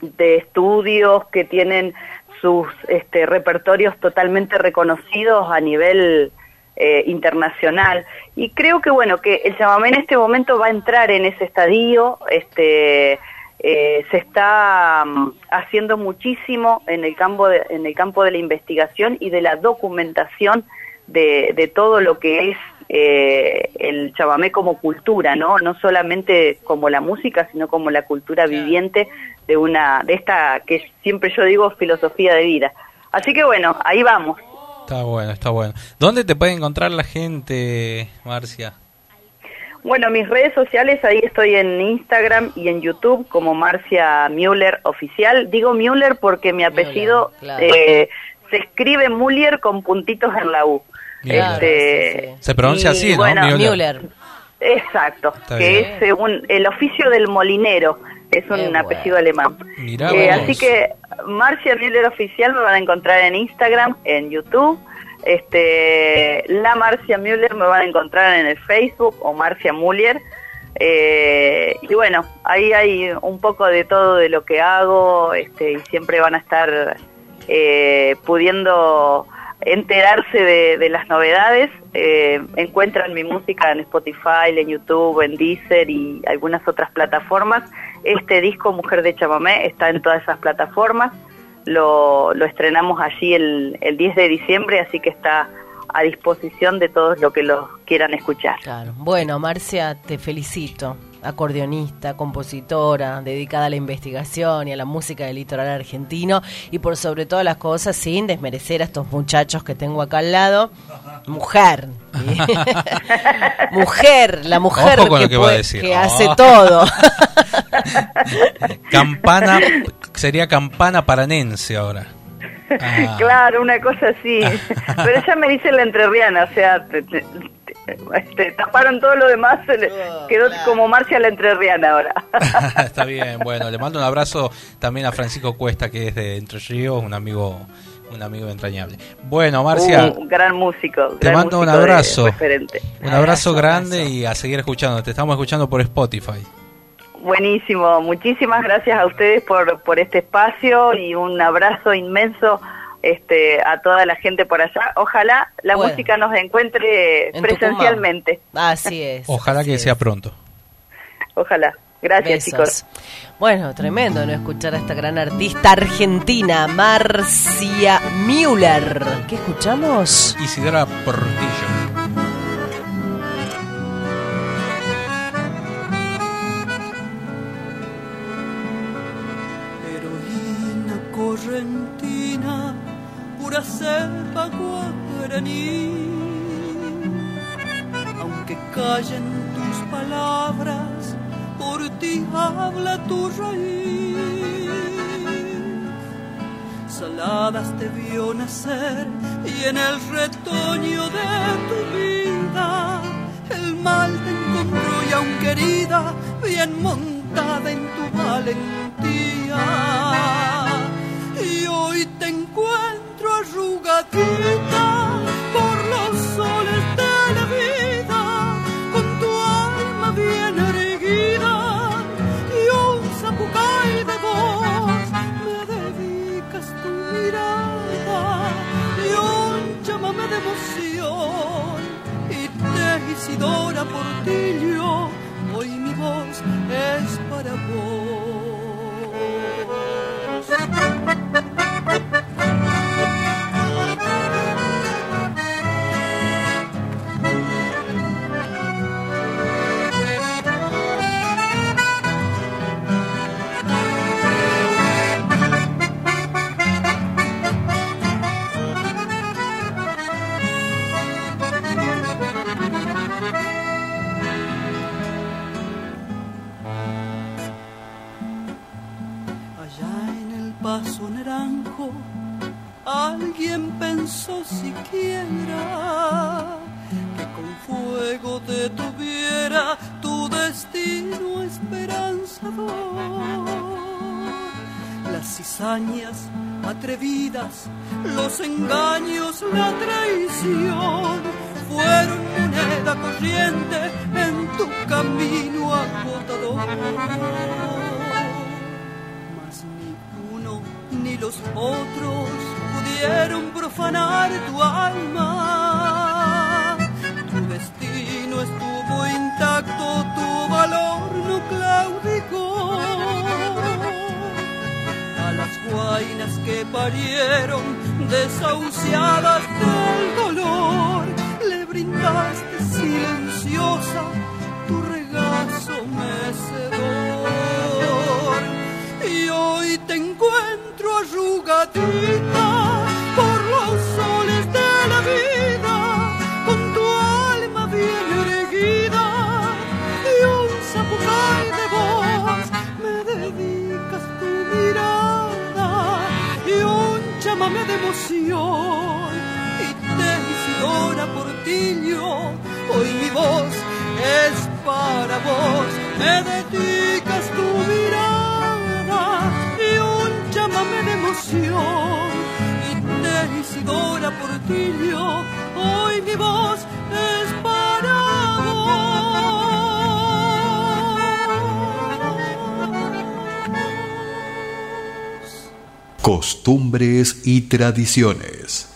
de estudios, que tienen sus este, repertorios totalmente reconocidos a nivel eh, internacional. Y creo que, bueno, que el chamamé en este momento va a entrar en ese estadio, este, eh, se está mm, haciendo muchísimo en el, campo de, en el campo de la investigación y de la documentación de, de todo lo que es eh, el chamamé como cultura, ¿no? No solamente como la música, sino como la cultura viviente de una de esta que siempre yo digo filosofía de vida. Así que bueno, ahí vamos. Está bueno, está bueno. ¿Dónde te puede encontrar la gente, Marcia? Bueno, mis redes sociales, ahí estoy en Instagram y en YouTube como Marcia Müller Oficial. Digo Müller porque mi apellido eh, se escribe Müller con puntitos en la U. Este, Se pronuncia así, ¿no? Müller. Exacto, que es según el oficio del molinero, es un apellido alemán. Eh, así que Marcia Müller Oficial me van a encontrar en Instagram, en YouTube. Este, la Marcia Müller me van a encontrar en el Facebook o Marcia Müller. Eh, y bueno, ahí hay un poco de todo de lo que hago este, y siempre van a estar eh, pudiendo enterarse de, las novedades. Eh, encuentran mi música en Spotify, en YouTube, en Deezer y algunas otras plataformas. Este disco, Mujer de Chamamé, está en todas esas plataformas. Lo, lo estrenamos allí el, el 10 de diciembre, así que está a disposición de todos los que lo quieran escuchar. Bueno, Marcia, te felicito acordeonista, compositora, dedicada a la investigación y a la música del litoral argentino y por sobre todas las cosas sin desmerecer a estos muchachos que tengo acá al lado. Mujer. [LAUGHS] mujer, la mujer que, hace todo. [LAUGHS] campana, sería campana paranense ahora. [LAUGHS] Ah. Claro, una cosa así. [LAUGHS] Pero ella me dice la entrerriana, o sea, este, taparon todo lo demás, quedó como Marcia la entrerriana ahora. [LAUGHS] Está bien, bueno, le mando un abrazo también a Francisco Cuesta, que es de Entre Ríos, un amigo un amigo entrañable. Bueno, Marcia. Un gran músico. Te mando un abrazo. Un abrazo grande y a seguir escuchando. Te estamos escuchando por Spotify. Buenísimo. Muchísimas gracias a ustedes por, por este espacio y un abrazo inmenso este, a toda la gente por allá. Ojalá la música nos encuentre presencialmente. Así es. Ojalá que sea pronto. Ojalá. Gracias, chicos. Bueno, tremendo no escuchar a esta gran artista argentina, Marcia Müller. ¿Qué escuchamos? Isidora Portillo. Pura selva guaraní. Aunque callen tus palabras, por ti habla tu raíz. Saladas te vio nacer y en el retoño de tu vida el mal te encontró y aun querida, bien montada en tu valentía. Y hoy te encuentro arrugadita por los soles de la vida, con tu alma bien erguida y un zapucay de voz, me dedicas tu mirada y un llámame de emoción y te Isidora Portillo, hoy mi voz es para vos. naranjo, alguien pensó siquiera que con fuego te tuviera tu destino esperanzador. Las cizañas atrevidas, los engaños, la traición, fueron moneda corriente en tu camino agotador ni los otros pudieron profanar tu alma. Tu destino estuvo intacto, tu valor no claudicó. A las guainas que parieron, desahuciadas del dolor, le brindaste silenciosa tu regazo mecedor. Y hoy te encuentro encuentro arrugadita por los soles de la vida, con tu alma bien erguida y un sapucay de voz, me dedicas tu mirada y un chamame de emoción. Y te Isidora Portillo, hoy mi voz es para vos, me dedicas tu vida. pasión. Y te Isidora Portillo, hoy mi voz es para vos. Costumbres y tradiciones.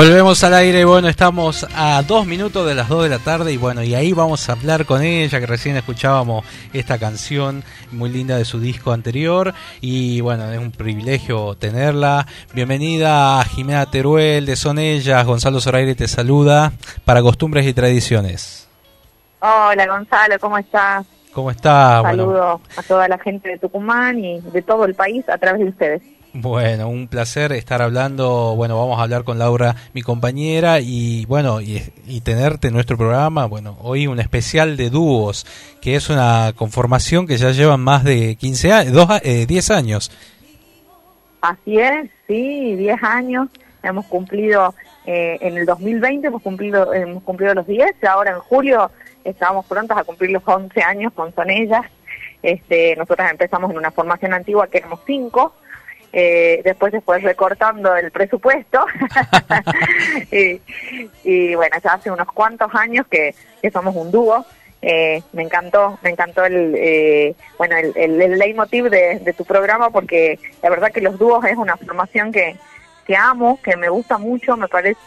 Volvemos al aire, bueno, estamos a dos minutos de las dos de la tarde y bueno, y ahí vamos a hablar con ella, que recién escuchábamos esta canción muy linda de su disco anterior y bueno, es un privilegio tenerla. Bienvenida a Jimena Teruel de Son Ellas, Gonzalo Zoraire te saluda para Costumbres y Tradiciones. Hola Gonzalo, ¿cómo estás? ¿Cómo está? Bueno, Saludo a toda la gente de Tucumán y de todo el país a través de ustedes. Bueno, un placer estar hablando. Bueno, vamos a hablar con Laura, mi compañera, y bueno, y, tenerte en nuestro programa. Bueno, hoy un especial de dúos, que es una conformación que ya llevan más de 15 años, dos, eh, 10 años. Así es, sí, 10 años. Hemos cumplido, eh, en el 2020 hemos cumplido, hemos cumplido los 10, ahora en julio estamos prontos a cumplir los 11 años con Sonellas. Este, nosotros empezamos en una formación antigua que éramos 5, eh, después se fue recortando el presupuesto [LAUGHS] y, y bueno, ya hace unos cuantos años que, somos un dúo. Eh, me encantó, me encantó el, eh, bueno, el, el, el leitmotiv de, de tu programa porque la verdad que los dúos es una formación que, que amo, que me gusta mucho, me parece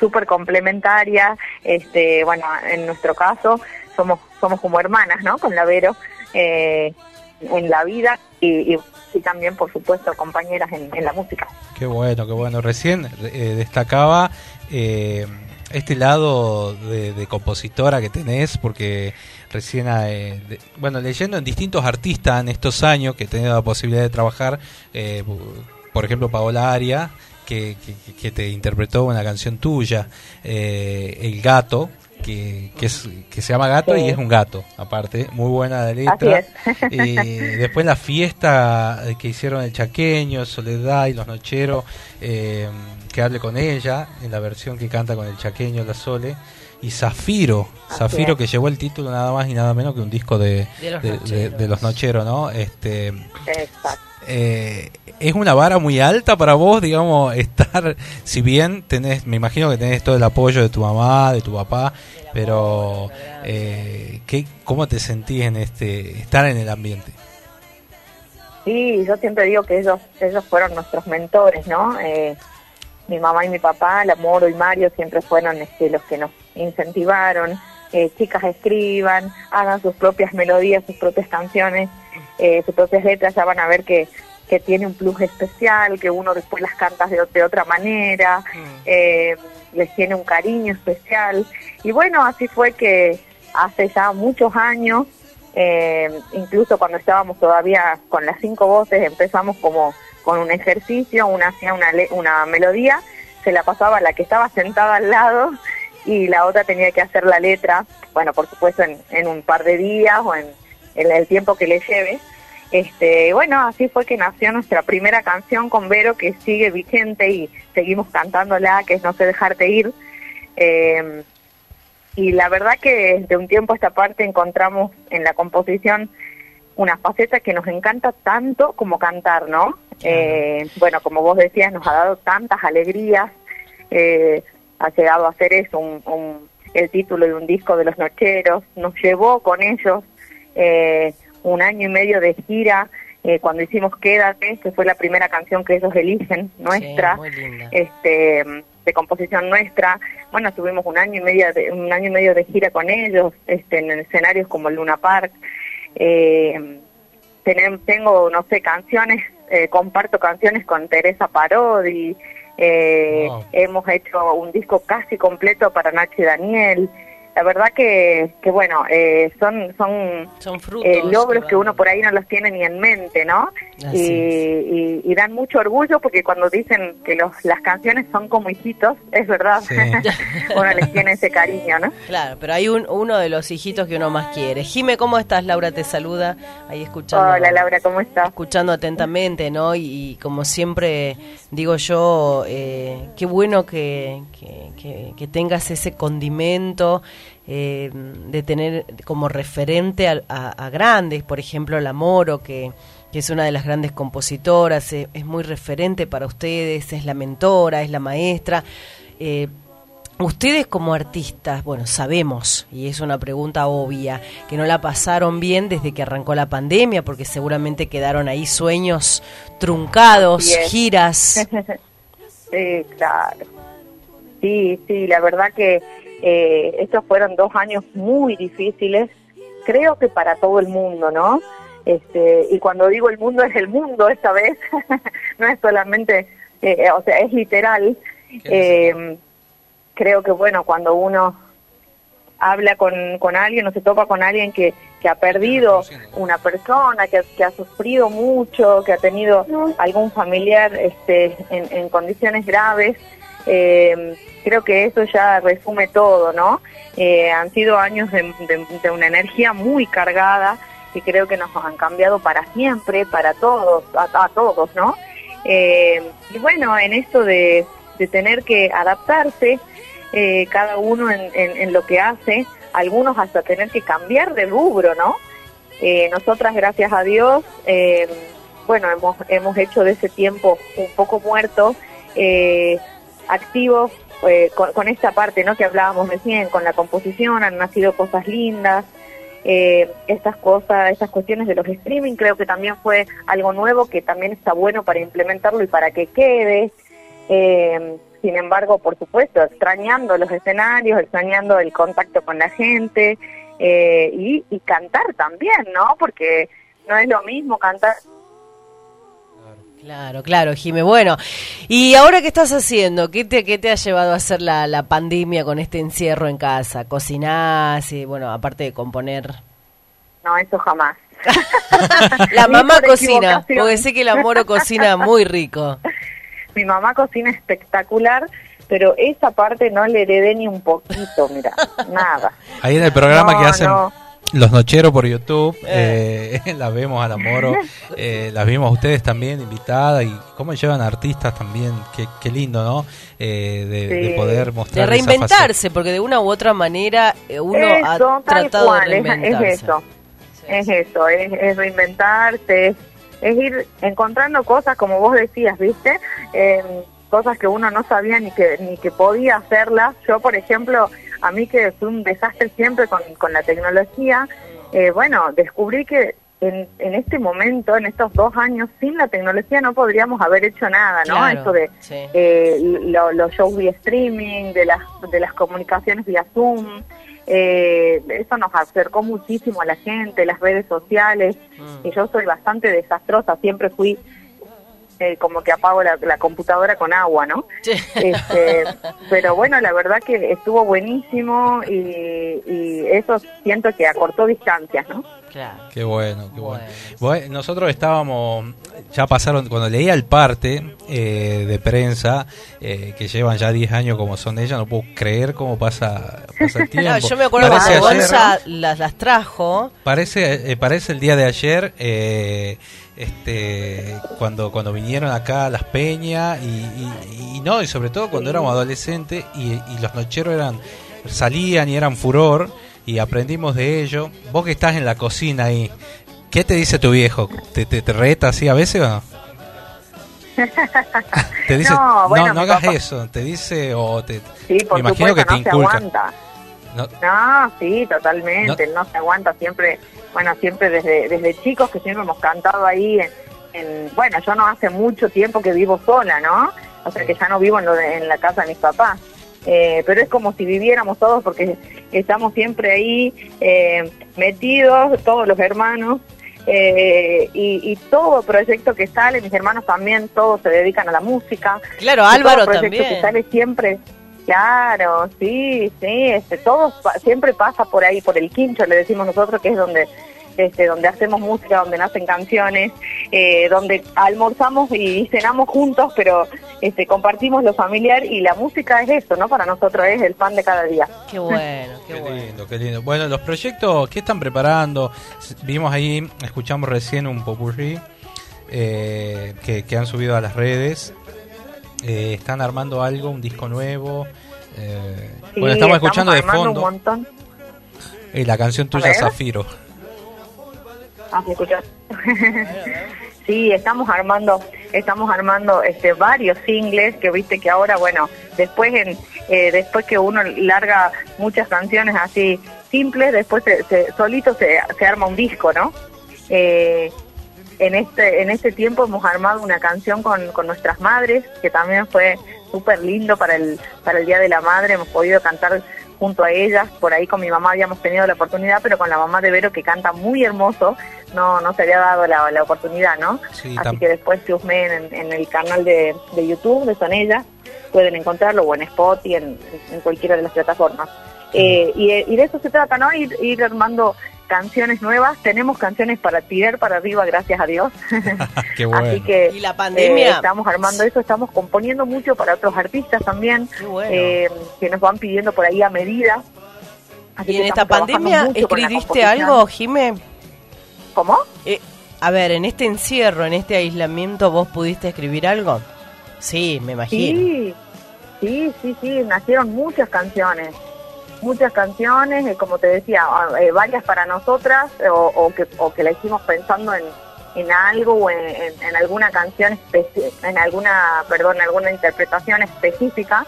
súper complementaria. Este, bueno, en nuestro caso somos somos como hermanas, ¿no? Con la Vero eh, en la vida y, y, también, por supuesto, compañeras en, en la música. Qué bueno, qué bueno. Recién eh, destacaba eh, este lado de, de compositora que tenés, porque recién, eh, de- bueno, leyendo en distintos artistas en estos años que he tenido la posibilidad de trabajar, eh, por ejemplo, Paola Aria, que, que- que te interpretó una canción tuya, eh, El Gato, que, que, es, que se llama Gato Sí. y es un gato, aparte, muy buena la letra. Así es. [LAUGHS] Y después la fiesta eh, que hicieron el Chaqueño, Soledad y los Nocheros, eh, que hable con ella, en la versión que canta con el Chaqueño, la Sole. Y Zafiro, Así Zafiro es. que llevó el título nada más y nada menos que un disco de, De los de- de- Nocheros. de los Nocheros, ¿no? Este, Exacto. Eh, es una vara muy alta para vos, digamos, [LAUGHS] estar, si bien tenés, me imagino que tenés todo el apoyo de tu mamá, de tu papá, pero eh, ¿qué, ¿cómo te sentís en este, estar en el ambiente? Sí, yo siempre digo que ellos ellos fueron nuestros mentores, ¿no? Eh, mi mamá y mi papá, la Moro y Mario, siempre fueron este, los que nos incentivaron. Eh, chicas, escriban, hagan sus propias melodías, sus propias canciones, eh, sus propias letras, ya van a ver que, que tiene un plus especial, que uno después las canta de, de otra manera, eh, les tiene un cariño especial. Y bueno, así fue que hace ya muchos años eh, incluso cuando estábamos todavía con las cinco voces empezamos como con un ejercicio, una hacía una, una melodía, se la pasaba a la que estaba sentada al lado y la otra tenía que hacer la letra, bueno, por supuesto en, en un par de días o en, en el tiempo que le lleve. Este, bueno, así fue que nació nuestra primera canción con Vero, que sigue vigente y seguimos cantándola, que es No sé dejarte ir. Eh, y la verdad que de un tiempo a esta parte encontramos en la composición una faceta que nos encanta tanto como cantar, ¿no? Eh, bueno, como vos decías, nos ha dado tantas alegrías, eh, ha llegado a ser eso, un, un- el título de un disco de los Nocheros, nos llevó con ellos eh, un año y medio de gira, eh, cuando hicimos Quédate, que fue la primera canción que ellos eligen, nuestra, este de composición nuestra. Bueno, tuvimos un año y medio de, un año y medio de gira con ellos, este, en escenarios como el Luna Park. Eh, tengo, no sé, canciones, eh, comparto canciones con Teresa Parodi. eh, Wow. Hemos hecho un disco casi completo para Nachi Daniel. La verdad que, que bueno, eh, son, son Son frutos. eh, logros que uno por ahí no los tiene ni en mente, ¿no? Y, y- y dan mucho orgullo porque cuando dicen que los, las canciones son como hijitos, es verdad, Sí. [LAUGHS] uno les tiene ese cariño, ¿no? Claro, pero hay un, uno de los hijitos que uno más quiere. Jime, ¿cómo estás? Laura te saluda, ahí escuchando. Hola Laura, ¿cómo estás? escuchando atentamente, ¿no? Y, y como siempre digo yo, eh, qué bueno que, que- que- que tengas ese condimento eh, de tener como referente a, a- a grandes, por ejemplo, la Moro, que, que es una de las grandes compositoras, eh, es muy referente para ustedes, es la mentora, es la maestra. Eh, Ustedes como artistas, bueno, sabemos, y es una pregunta obvia, que no la pasaron bien desde que arrancó la pandemia, porque seguramente quedaron ahí sueños truncados, giras. [LAUGHS] Sí, claro. Sí, sí, la verdad que eh, estos fueron dos años muy difíciles, creo que para todo el mundo, ¿no? Este, y cuando digo el mundo es el mundo esta vez, [LAUGHS] no es solamente, eh, o sea, es literal. Eh, creo que bueno, cuando uno habla con, con alguien o se topa con alguien que, que ha perdido una persona, que, que ha sufrido mucho, que ha tenido algún familiar este, en, en condiciones graves, eh, creo que eso ya resume todo, ¿no? Eh, han sido años de, una energía muy cargada que creo que nos han cambiado para siempre, para todos, a, todos, ¿no? Eh, y bueno, en esto de, tener que adaptarse, eh, cada uno en, en- en lo que hace, algunos hasta tener que cambiar de rubro, ¿no? Eh, nosotras, gracias a Dios, eh, bueno, hemos, hemos hecho de ese tiempo un poco muerto, eh, activos eh, con, esta parte, ¿no? Que hablábamos recién, con la composición, han nacido cosas lindas, eh, estas cosas, estas cuestiones de los streaming, creo que también fue algo nuevo que también está bueno para implementarlo y para que quede. Eh, sin embargo, por supuesto, extrañando los escenarios, extrañando el contacto con la gente eh, y, y cantar también, ¿no? Porque no es lo mismo cantar Claro, claro, Jime. Bueno, ¿y ahora qué estás haciendo? ¿Qué te, qué te ha llevado a hacer la, la pandemia con este encierro en casa? ¿Cocinás? Y, bueno, aparte de componer. No, eso jamás. [LAUGHS] La mamá cocina, porque sé que la Moro cocina muy rico. [LAUGHS] Mi mamá cocina espectacular, pero esa parte no le heredé ni un poquito, mira, nada. Ahí en el programa No, que hacen no. Los nocheros por YouTube, eh, [LAUGHS] las vemos a la Moro, [LAUGHS] eh, las vimos a ustedes también invitadas y cómo llevan artistas también, qué, qué lindo, ¿no? Eh, de, de poder De mostrar esa reinventarse, porque de una u otra manera eh, uno ha Eso, tratado cual, de es, reinventarse. es eso, es eso, es, es reinventarse, es, es ir encontrando cosas como vos decías, ¿viste? Cosas que uno no sabía ni que ni que podía hacerlas. Yo, por ejemplo, a mí que fue un desastre siempre con, con la tecnología, eh, bueno, descubrí que en, en este momento, en estos dos años, sin la tecnología no podríamos haber hecho nada, ¿no? Claro, Esto de sí. eh, lo- los shows vía streaming, de las, de las comunicaciones vía Zoom. Eh, eso nos acercó muchísimo a la gente, las redes sociales. Mm. Y yo soy bastante desastrosa, siempre fui eh, como que apago la, la computadora con agua, ¿no? [LAUGHS] Este, pero bueno, la verdad que estuvo buenísimo y, y eso siento que acortó distancias, ¿no? Claro. Qué bueno, qué bueno. Bueno, nosotros estábamos, ya pasaron, cuando leía el parte eh, de prensa, eh, que llevan ya 10 años como son ellas, no puedo creer cómo pasa, pasa el [LAUGHS] tiempo. No, yo me acuerdo Parece cuando ayer, Gonza las, las trajo. Parece, eh, parece el día de ayer, eh, este, cuando cuando vinieron acá a las peñas y, y- y no, y sobre todo cuando éramos adolescentes y, y los nocheros eran salían y eran furor y aprendimos de ello. Vos que estás en la cocina ahí, ¿qué te dice tu viejo? ¿Te, te, te reta así a veces o no? [LAUGHS] Te dice, No, no, bueno, no, hagas papá- eso, te dice o te... Sí, por me imagino supuesto, que te no se aguanta. No, No, sí, totalmente, no. se aguanta siempre, bueno, siempre desde, desde chicos que siempre hemos cantado ahí en, en- bueno, yo no hace mucho tiempo que vivo sola, ¿no? O sea que ya no vivo en, lo de- en la casa de mis papás. Eh, pero es como si viviéramos todos porque estamos siempre ahí eh, metidos, todos los hermanos, eh, y, y todo proyecto que sale, mis hermanos también, todos se dedican a la música. Claro, Y todo Álvaro proyecto también. que sale siempre, claro, sí, sí, este, todo pa- siempre pasa por ahí, por el quincho, le decimos nosotros, que es donde este, donde hacemos música, donde nacen canciones, eh, donde almorzamos y cenamos juntos, pero este, compartimos lo familiar y la música es eso, ¿no? Para nosotros es el pan de cada día. Qué bueno, qué, [LAUGHS] Qué bueno. lindo, qué lindo. Bueno, los proyectos, ¿qué están preparando? Vimos ahí, escuchamos recién un popurrí eh, que, que han subido a las redes. Eh, están armando algo, un disco nuevo. Eh, Sí, bueno, estamos escuchando de fondo un montón. eh, la canción tuya. Zafiro. Ah, [LAUGHS] sí, estamos armando, estamos armando este varios singles que viste que ahora, bueno, después en eh, después que uno larga muchas canciones así simples, después se, se- solito se, se arma un disco, ¿no? Eh, en este en este tiempo hemos armado una canción con, con nuestras madres que también fue súper lindo para el para el día de la madre. Hemos podido cantar junto a ellas. Por ahí con mi mamá habíamos tenido la oportunidad pero con la mamá de Vero que canta muy hermoso no no se había dado la, la oportunidad no Sí, así que después si usmen en, en el canal de, de YouTube de Son Ellas pueden encontrarlo o en Spotify en, en cualquiera de las plataformas eh, y, y de eso se trata, ¿no? Ir, ir armando canciones nuevas. Tenemos canciones para tirar para arriba, gracias a Dios. [LAUGHS] [LAUGHS] Qué bueno. Así que ¿Y la pandemia? eh, estamos armando eso, estamos componiendo mucho para otros artistas también, Qué bueno. eh, que nos van pidiendo por ahí a medida. Así ¿Y en esta pandemia escribiste algo, Jime? ¿Cómo? Eh, a ver, en este encierro, en este aislamiento, ¿vos pudiste escribir algo? Sí, me imagino. Sí, sí, sí, sí, nacieron muchas canciones, muchas canciones, eh, como te decía, eh, varias para nosotras o, o que, o que la hicimos pensando en, en algo o en, en- en alguna canción, en alguna, perdón, en alguna interpretación específica.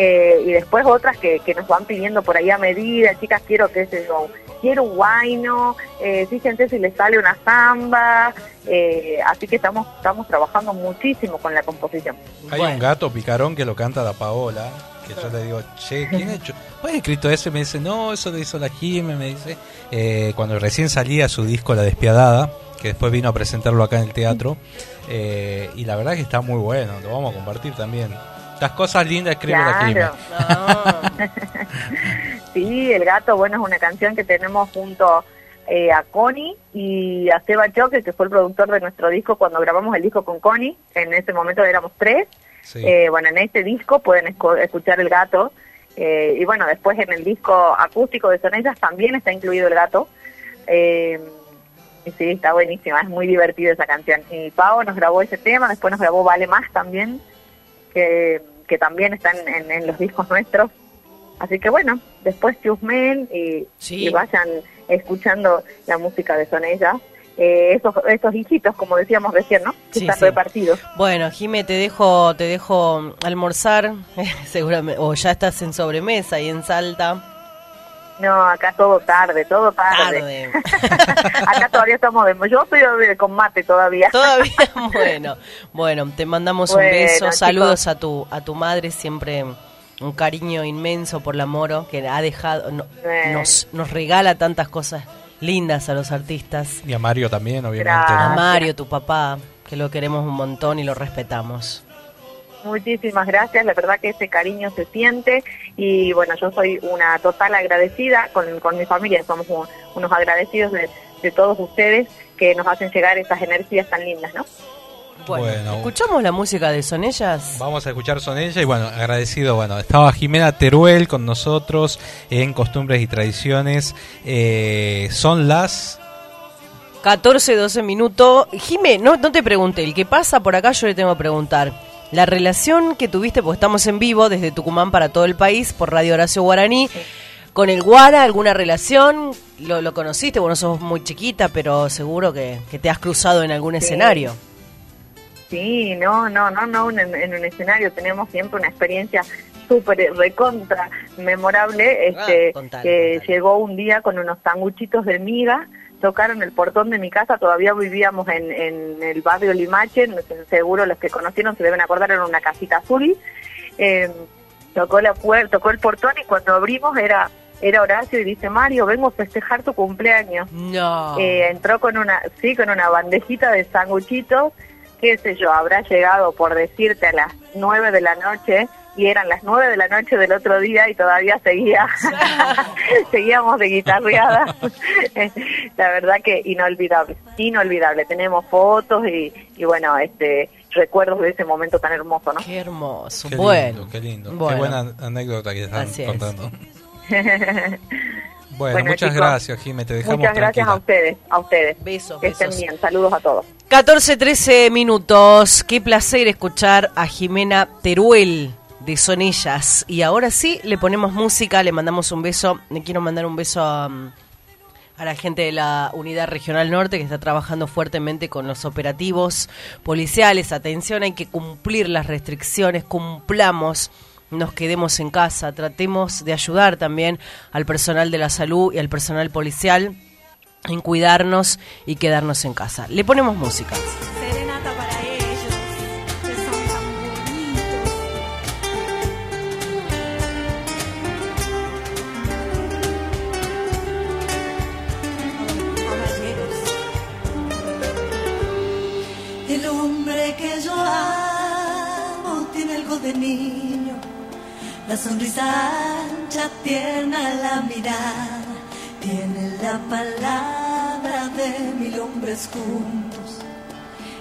Eh, y después otras que, que nos van pidiendo por ahí a medida, chicas, quiero que sé yo, quiero un guayno, eh, fíjense si les sale una samba, eh, así que estamos, estamos trabajando muchísimo con la composición. Hay un gato picarón que lo canta la Paola. Que yo le digo, che, ¿quién ha hecho? ¿Vos has escrito eso? Me dice, no, eso lo hizo la Jime, me dice. Eh, cuando recién salía su disco La Despiadada, que después vino a presentarlo acá en el teatro. Eh, y la verdad que está muy bueno, lo vamos a compartir también. Las cosas lindas escribe la Jime. Claro. [LAUGHS] sí, El Gato, bueno, es una canción que tenemos junto eh, a Connie y a Seba Choque, que fue el productor de nuestro disco cuando grabamos el disco con Connie. En ese momento éramos tres. Sí. Eh, bueno, en este disco pueden escuchar El Gato. Eh, y bueno, después en el disco acústico de Son Ellas también está incluido El Gato. Eh, y sí, está buenísima, es muy divertida esa canción. Y Pau nos grabó ese tema, después nos grabó Vale Más también, que, que también están en, en los discos nuestros. Así que bueno, después chusmen y, Sí. y vayan escuchando la música de Son Ellas. Eh, esos, esos hijitos, como decíamos recién, ¿no? Que Sí, están sí. repartidos. Bueno, Jime, te dejo, te dejo almorzar, [LAUGHS] seguramente, o ya estás en sobremesa y en Salta. No, acá todo tarde, todo tarde. Tarde. [LAUGHS] acá todavía estamos de... Yo estoy con mate todavía. Todavía, [LAUGHS] bueno, bueno, te mandamos Bueno, un beso, chicos. saludos a tu, a tu madre, siempre un cariño inmenso por la Moro, que ha dejado, no- Eh. nos, nos regala tantas cosas lindas a los artistas. Y a Mario también, obviamente. A. Mario, tu papá, que lo queremos un montón y lo respetamos. Muchísimas gracias, la verdad que ese cariño se siente y bueno, yo soy una total agradecida con, con mi familia, somos un- unos agradecidos de, de todos ustedes que nos hacen llegar esas energías tan lindas, ¿no? Bueno, Bueno. ¿escuchamos la música de Son Ellas? Vamos a escuchar Son ella y bueno, agradecido, bueno, estaba Jimena Teruel con nosotros en Costumbres y Tradiciones. Eh, son las... 14, 12 minutos. Jime, no, no te pregunté, el que pasa por acá yo le tengo que preguntar. La relación que tuviste, porque estamos en vivo desde Tucumán para todo el país por Radio Horacio Guaraní, con el Guara, ¿alguna relación? ¿Lo, lo conociste? Bueno, sos muy chiquita, pero seguro que, que te has cruzado en algún Sí. escenario. Sí, no, no, no, no, en, en un escenario tenemos siempre una experiencia súper eh, recontra memorable, este, Ah, contale, que contale. llegó un día con unos sanguchitos de miga, tocaron el portón de mi casa, todavía vivíamos en, en el barrio Limache, seguro los que conocieron se deben acordar, era una casita azul, eh, tocó la puerta, tocó el portón y cuando abrimos era era Horacio y dice Mario vengo a festejar tu cumpleaños No. eh, entró con una sí con una bandejita de sanguchitos qué sé yo habrá llegado por decirte a las nueve de la noche y eran las nueve de la noche del otro día y todavía seguía [LAUGHS] seguíamos de guitarreada [LAUGHS] la verdad que inolvidable inolvidable tenemos fotos y, y bueno este recuerdos de ese momento tan hermoso no Qué hermoso. Qué bueno. lindo, qué lindo. Bueno. Qué buena anécdota que están Así es. contando. [LAUGHS] Bueno, Bueno, muchas chicos, gracias, Jimé. Te dejamos muchas gracias tranquila. a ustedes a ustedes Besos, que estén besos. bien saludos a todos 14, 13 minutos. Qué placer escuchar a Jimena Teruel de Son Ellas. Y ahora sí, le ponemos música, le mandamos un beso. Le quiero mandar un beso a, a la gente de la Unidad Regional Norte que está trabajando fuertemente con los operativos policiales. Atención, hay que cumplir las restricciones, cumplamos. Nos quedemos en casa, tratemos de ayudar también al personal de la salud y al personal policial en cuidarnos y quedarnos en casa. Le ponemos música. La sonrisa ancha, tierna la mirada, tiene la palabra de mil hombres juntos.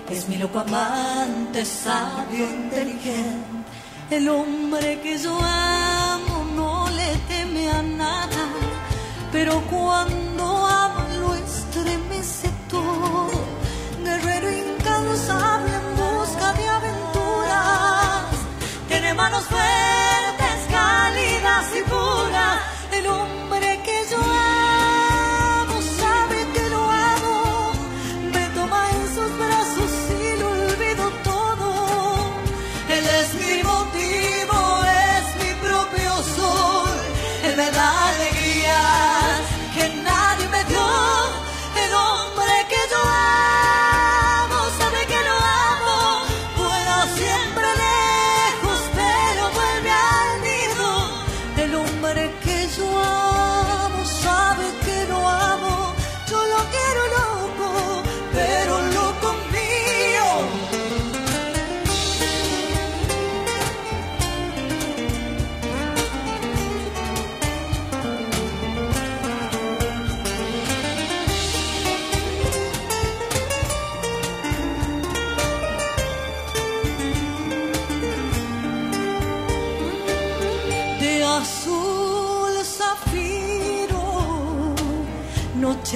Es mi loco amante, sabio, inteligente. El hombre que yo amo no le teme a nada, pero cuando ama lo estremece todo. Guerrero incansable en busca de aventuras. Tiene manos fuertes,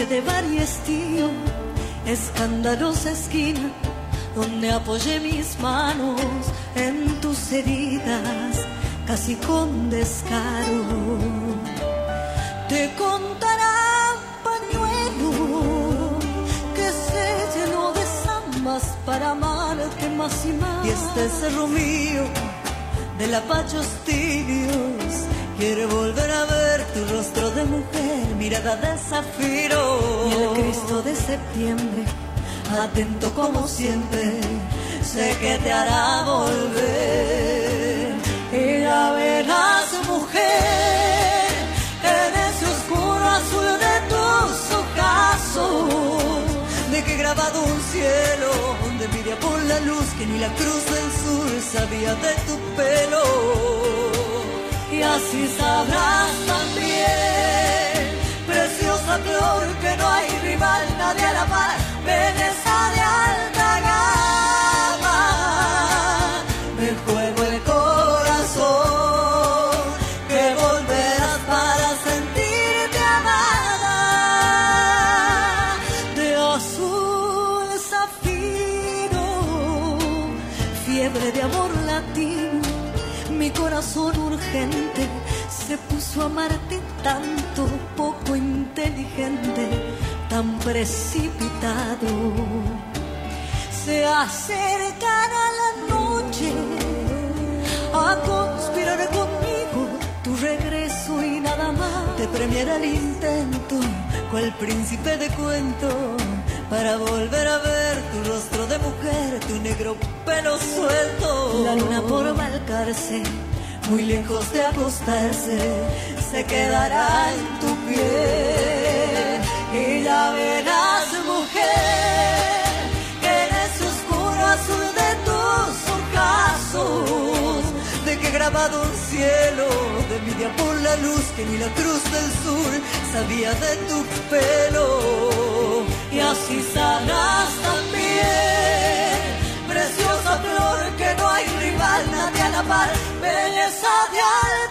noche de bar y estío, escandalosa esquina donde apoyé mis manos en tus heridas, casi con descaro. Te contará pañuelo que se llenó de zambas para amarte más y más. Y este cerro mío de lapachos tibios. Quiere volver a ver tu rostro de mujer, mirada de zafiro. Y el Cristo de septiembre, atento como siempre, sé que te hará volver. Y la verás, mujer, en ese oscuro azul de tus ojos, de que grabado un cielo de envidia por la cruz del sur sabía de tu pelo. Y así sabrás también, preciosa flor, que no hay rival, nadie a la par, a amarte tanto, poco inteligente, tan precipitado. Se acercará la noche a conspirar conmigo tu regreso y nada más te premiará el intento, cual príncipe de cuento, para volver a ver tu rostro de mujer, tu negro pelo suelto. La luna por marcarse, muy lejos de acostarse, se quedará en tu piel y ya verás, mujer, que en ese oscuro azul de tus ojazos de que grabado un cielo de envidia por la luz que ni la cruz del sur sabía de tu pelo. Y así sabrás también rival nadie a la par belleza de alta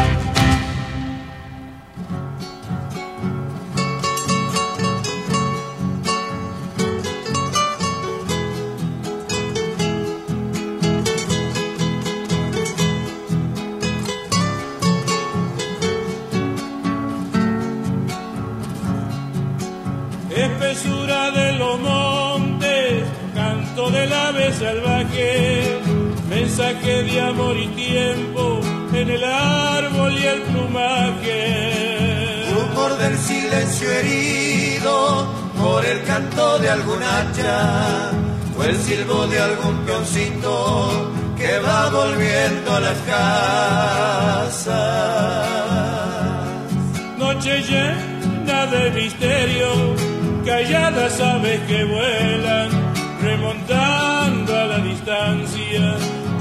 hacha o el silbo de algún peoncito que va volviendo a las casas. Noche llena de misterio, calladas aves que vuelan, remontando a la distancia,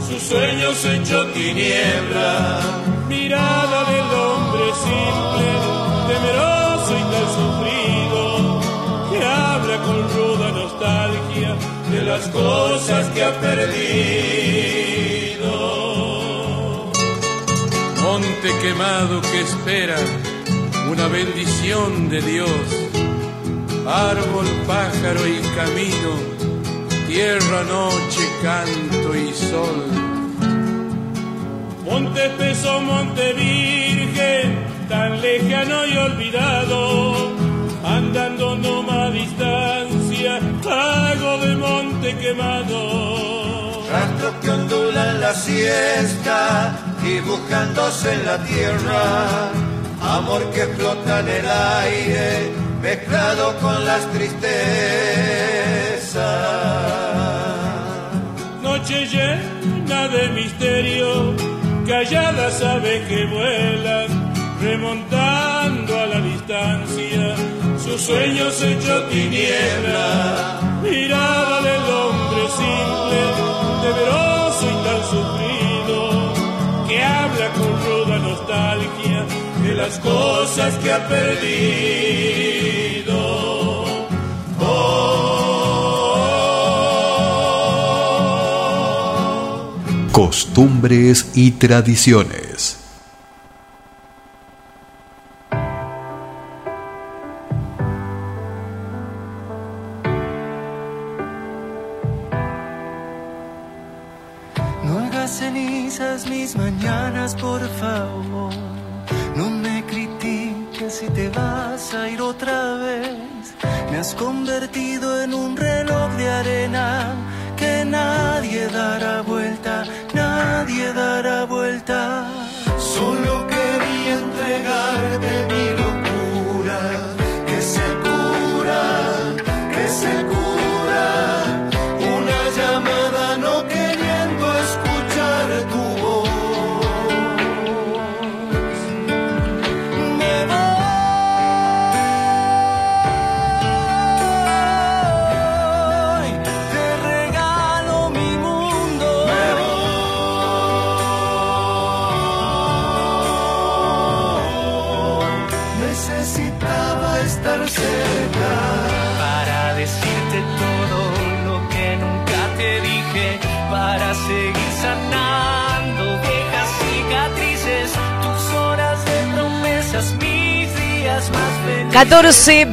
sus sueños hechos tiniebla, mirada del hombre simple, las cosas que ha perdido. Monte quemado que espera una bendición de Dios. Árbol, pájaro y camino, tierra, noche, canto y sol. Monte espeso, monte virgen, tan lejano y olvidado, andando no hago de monte quemado. Rastros que ondulan la siesta, dibujándose en la tierra, amor que flota en el aire, mezclado con las tristezas. Noche llena de misterio, calladas aves que vuelan, remontando a la distancia, sus sueños hechos tiniebla, mirada del hombre simple, temeroso y tan sufrido, que habla con ruda nostalgia de las cosas que ha perdido. Oh. Costumbres y tradiciones.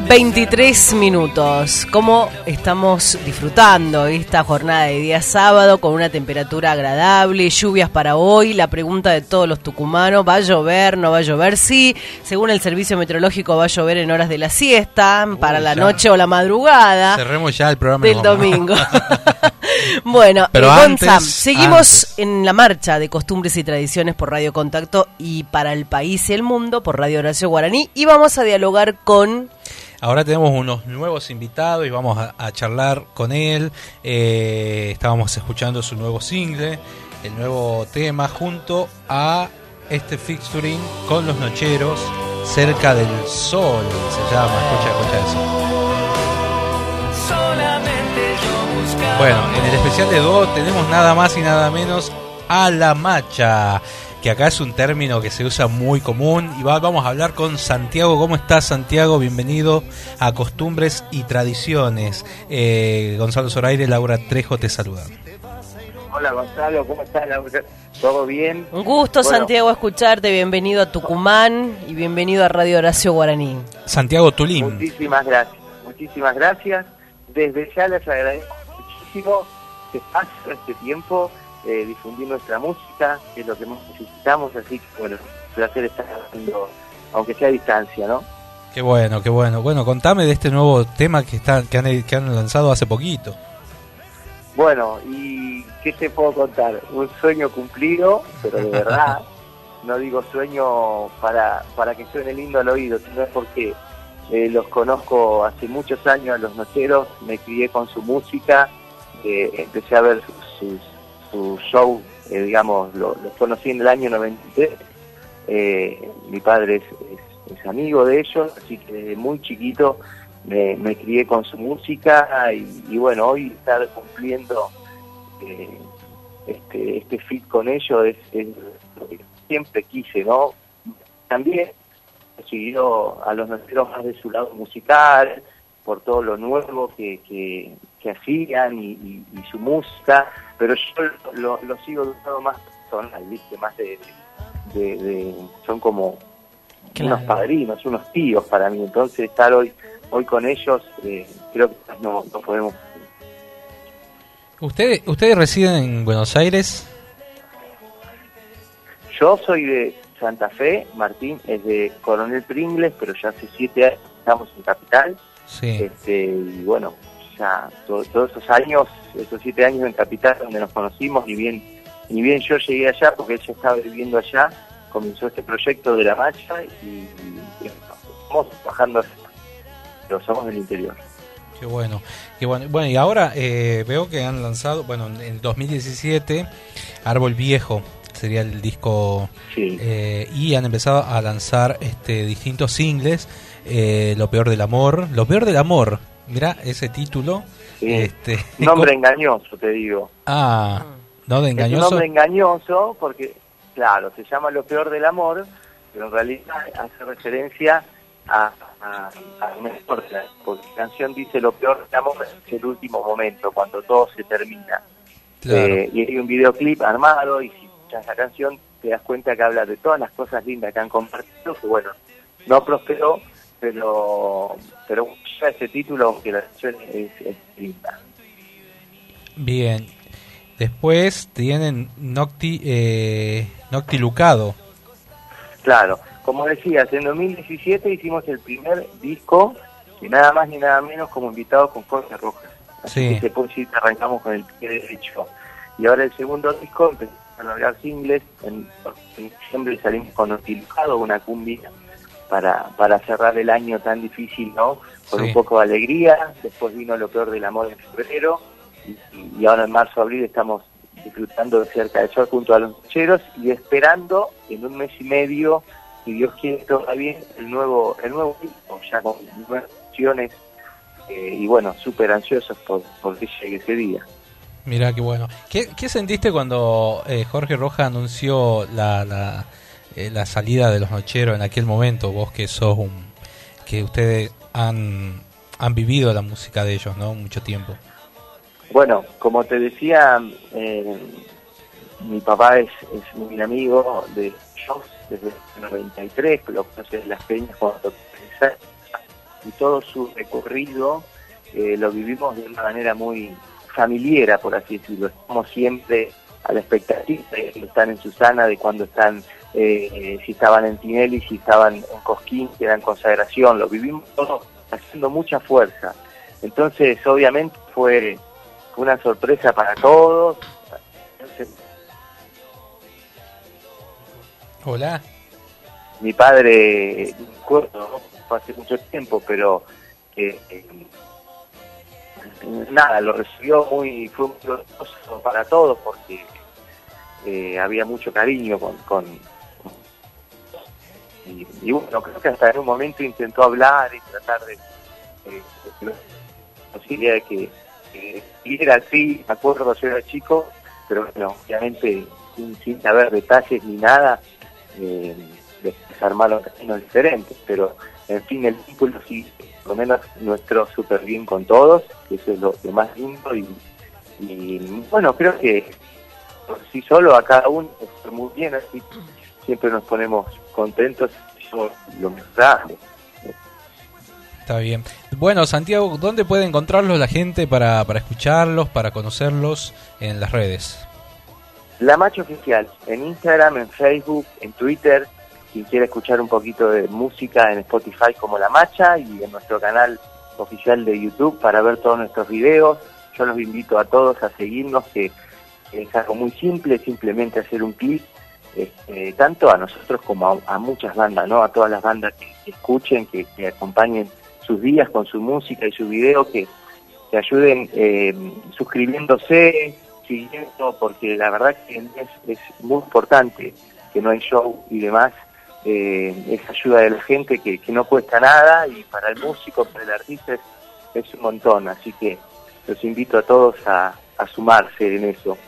23 minutos. ¿Cómo estamos disfrutando esta jornada de día sábado con una temperatura agradable, lluvias para hoy? La pregunta de todos los tucumanos, ¿va a llover? ¿No va a llover? Sí, según el servicio meteorológico va a llover en horas de la siesta, para la ya. noche o la madrugada Cerremos ya el programa. del domingo. [LAUGHS] [LAUGHS] bueno, Pero eh, antes- Gonza, seguimos antes. en la marcha de costumbres y tradiciones por Radio Contacto y para el país y el mundo por Radio Horacio Guaraní y vamos a dialogar con Ahora tenemos unos nuevos invitados y vamos a, a charlar con él. Eh, estábamos escuchando su nuevo single, el nuevo tema, junto a este featuring con los nocheros, cerca del sol, se llama. Escucha, escucha eso. Solamente yo buscaba. Bueno, en el especial de Do tenemos nada más y nada menos a la macha, que acá es un término que se usa muy común. Y va- vamos a hablar con Santiago. ¿Cómo estás, Santiago? Bienvenido a Costumbres y Tradiciones. Eh, Gonzalo Zoraire, Laura Trejo te saludan. Hola Gonzalo, ¿cómo estás? Laura? ¿Todo bien? Un gusto, Bueno, Santiago, escucharte. Bienvenido a Tucumán y bienvenido a Radio Horacio Guaraní. Santiago Tulín. Muchísimas gracias, muchísimas gracias. Desde ya les agradezco muchísimo que pasen este tiempo, eh, difundir nuestra música, que es lo que más necesitamos, así que bueno, un placer estar haciendo, aunque sea a distancia, ¿no? Qué bueno, qué bueno. Bueno, contame de este nuevo tema que, está, que, han, que han lanzado hace poquito. Bueno, ¿y qué te puedo contar? Un sueño cumplido, pero de verdad, [LAUGHS] no digo sueño para, para que suene lindo al oído, sino es porque eh, los conozco hace muchos años a los nocheros, me crié con su música, eh, empecé a ver sus, sus, sus shows, eh, digamos, lo- los conocí en el año 93, eh, mi padre es, es- amigo de ellos, así que desde muy chiquito me, me crié con su música y, bueno, hoy estar cumpliendo eh, este, este fit con ellos es, lo que siempre quise, ¿no? También siguió a los nocheros más de su lado musical, por todo lo nuevo que, que, que hacían y su música, pero yo lo, lo sigo de un lado más personal, ¿viste? Más de, de- de- son como Claro. unos padrinos, unos tíos para mí, entonces estar hoy hoy con ellos eh, creo que no, no podemos ¿Ustedes, ¿Ustedes residen en Buenos Aires? Yo soy de Santa Fe, Martín es de Coronel Pringles, pero ya hace siete años estamos en Capital. Sí. Este, y bueno, ya to- todos esos años, esos siete años en Capital donde nos conocimos, ni bien, ni bien yo llegué allá, porque él ya estaba viviendo allá, comenzó este proyecto de la marcha y, y estamos trabajando, pero somos del interior. Qué bueno. Qué bueno. Bueno, y ahora eh, veo que han lanzado, bueno, en el 2017, Árbol Viejo sería el disco eh, y han empezado a lanzar este distintos singles eh, lo peor del amor lo peor del amor mira ese título Sí. este [LAUGHS] Nombre [LAUGHS] engañoso, te digo. ah no de Es un engañoso nombre engañoso porque, claro, se llama Lo Peor del Amor, pero en realidad hace referencia a, a, a la- porque la canción dice lo peor del amor es el último momento, cuando todo se termina. Claro. Eh, y hay un videoclip armado y si escuchas la canción te das cuenta que habla de todas las cosas lindas que han compartido, que bueno, no prosperó, pero pero ya ese título, aunque la canción es, es linda. Bien. Después tienen Nocti, eh, Nocti Lucado. Claro, como decías, en 2017 hicimos el primer disco, y nada más ni nada menos como invitado con Jorge Rojas. Así Sí. que se puede decir que arrancamos con el pie derecho. Y ahora el segundo disco empezamos a largar singles. En, en diciembre salimos con Notilujado, una cumbia, para, para cerrar el año tan difícil, ¿no? Con Sí. un poco de alegría. Después vino Lo Peor del Amor en febrero. Y, y ahora en marzo, abril estamos disfrutando de cerca del sol junto a los nocheros y esperando en un mes y medio, si Dios quiere todo bien, el nuevo, el nuevo disco, ya con nuevas opciones eh, y bueno, súper ansiosos por, por que llegue ese día. Mira qué bueno. ¿Qué, qué sentiste cuando eh, Jorge Rojas anunció la, la, eh, la salida de los Nocheros en aquel momento? Vos que sos un... que ustedes han, han vivido la música de ellos, ¿no? Mucho tiempo. Bueno, como te decía, eh, mi papá es, es muy amigo de ellos desde el 93, lo conoce las peñas cuando y todo su recorrido eh, lo vivimos de una manera muy familiar, por así decirlo. Estamos siempre a la expectativa de cuando están en Susana, de cuando están, eh, si estaban en Tinelli, si estaban en Cosquín, que eran consagración, lo vivimos todo haciendo mucha fuerza. Entonces, obviamente fue una sorpresa para todos. Entonces, Hola. mi padre, no ¿no? fue hace mucho tiempo, pero eh, eh, nada, lo recibió muy, fue muy doloroso para todos porque eh, había mucho cariño con, con y, bueno, creo que hasta en un momento intentó hablar y tratar de, la posibilidad de que, siguiera así, me acuerdo yo era chico, pero bueno, obviamente sin, sin saber detalles ni nada, eh, después armaron caminos diferentes, pero en fin, el vínculo sí, por lo menos nuestro súper bien con todos, que eso es lo, más lindo y, bueno, creo que por sí solo a cada uno fue muy bien, así siempre nos ponemos contentos y somos lo mejoramos. Está bien. Bueno, Santiago, ¿dónde puede encontrarlos la gente para, para escucharlos, para conocerlos en las redes? La Macha Oficial, en Instagram, en Facebook, en Twitter, quien quiera escuchar un poquito de música en Spotify como La Macha y en nuestro canal oficial de YouTube para ver todos nuestros videos. Yo los invito a todos a seguirnos, que es algo muy simple, simplemente hacer un clic, este, tanto a nosotros como a, muchas bandas, ¿no? A todas las bandas que, escuchen, que, acompañen sus días con su música y su video, que, que ayuden eh, suscribiéndose, siguiendo, porque la verdad que es, es muy importante que no hay show y demás, eh, esa ayuda de la gente que, que no cuesta nada y para el músico, para el artista es, un montón, así que los invito a todos a sumarse en eso.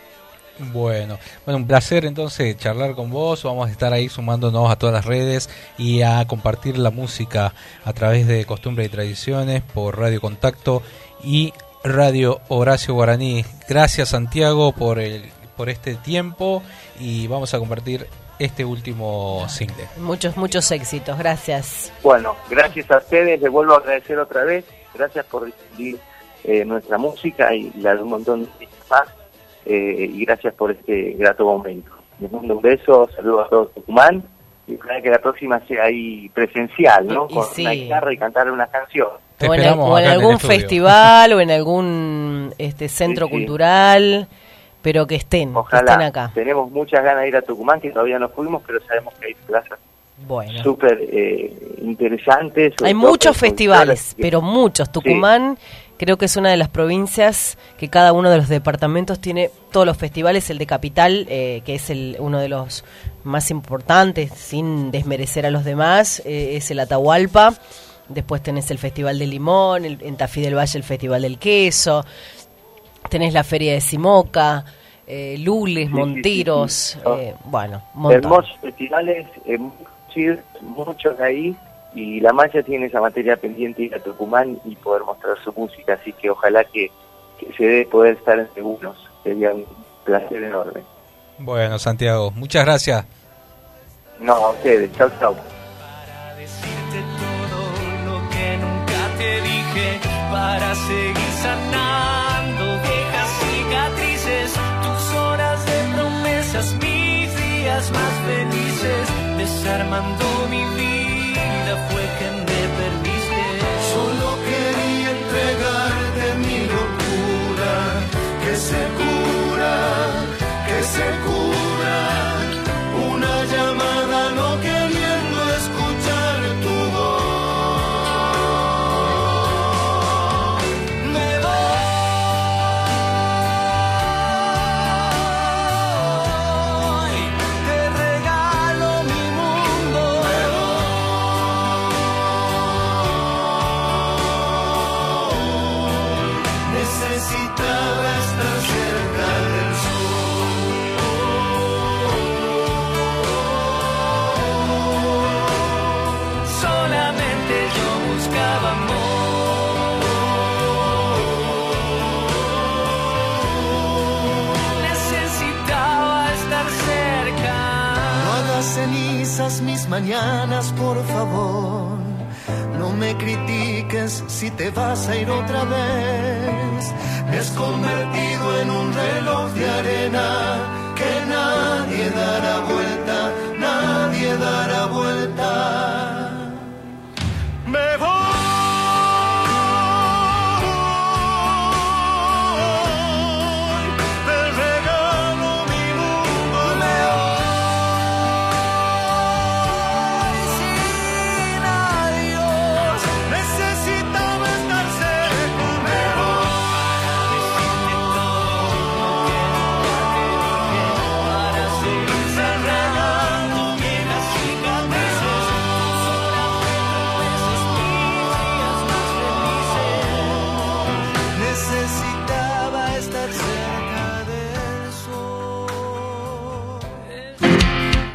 Bueno, bueno, un placer entonces charlar con vos. Vamos a estar ahí sumándonos a todas las redes y a compartir la música a través de Costumbre y Tradiciones por Radio Contacto y Radio Horacio Guaraní. Gracias Santiago por el por este tiempo y vamos a compartir este último single. Muchos, muchos éxitos. Gracias. Bueno, gracias a ustedes, les vuelvo a agradecer otra vez, gracias por difundir eh, nuestra música y la de un montón de más, eh, y gracias por este grato momento. Les mando un beso, saludos a todos Tucumán, y ojalá que la próxima sea ahí presencial, ¿no? Y- y Con sí. una guitarra y cantar una canción. Te o en, o algún festival o en algún este centro Sí, sí. cultural, pero que estén, que Ojalá. estén acá. Tenemos muchas ganas de ir a Tucumán, que todavía no fuimos, pero sabemos que hay plazas Bueno. súper eh, interesantes. Hay muchos festivales, pero muchos. Tucumán creo que es una de las provincias que cada uno de los departamentos tiene todos los festivales. El de Capital, eh, que es el, uno de los más importantes, sin desmerecer a los demás, eh, es el Atahualpa. Después tenés el Festival de Limón, el- en Tafí del Valle el Festival del Queso. Tenés la Feria de Simoca, eh, Lules, sí, Montiros, sí. eh, bueno, montón. Hermosos festivales, eh, muchos de ahí, y la Mancha tiene esa materia pendiente ir a Tucumán y poder mostrar su música, así que ojalá que, que se dé poder estar en algunos, sería un placer enorme. Bueno, Santiago, muchas gracias. No, a ustedes, chau chau. lo que nunca te dije para seguir sanando viejas cicatrices, tus horas de promesas, mis días más felices, desarmando mi vida mis mañanas, por favor. No me critiques si te vas a ir otra vez. Me has convertido en un reloj de arena que nadie dará vuelta, nadie dará vuelta. Me voy,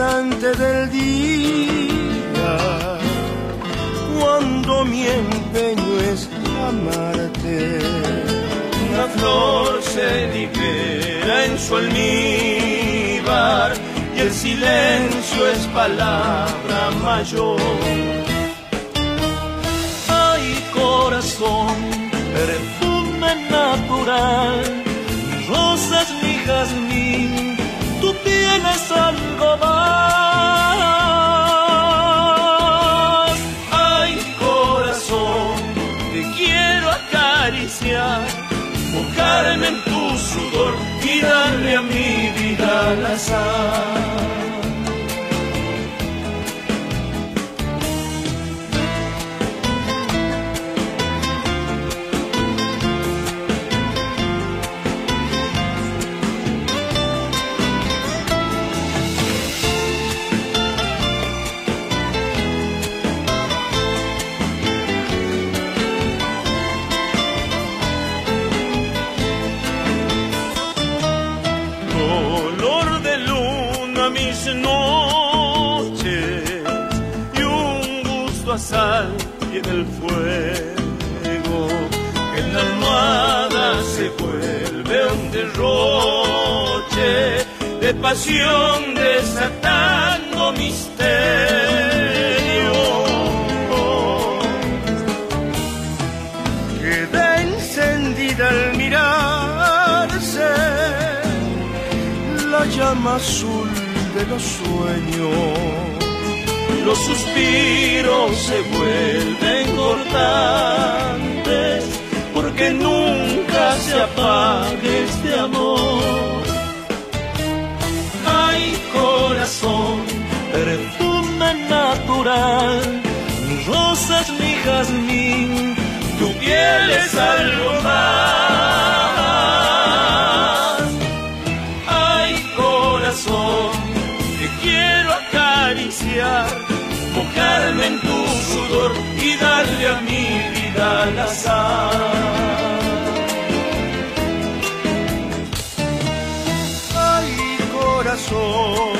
instante del día, cuando mi empeño es amarte, Una flor se libera en su almíbar y el silencio es palabra mayor. Ay, corazón, perfume natural, rosas ni jazmín, tienes algo más. Ay, corazón, te quiero acariciar, mojarme en tu sudor y darle a mi vida la sal. Pasión desatando misterio. Queda encendida al mirarse la llama azul de los sueños. Los suspiros se vuelven cortantes porque nunca se apague este amor. Corazón, perfume natural, ni rosas ni jazmín, tu piel es algo más. Ay, corazón, te quiero acariciar, mojarme en tu sudor y darle a mi vida la sal. Corazón,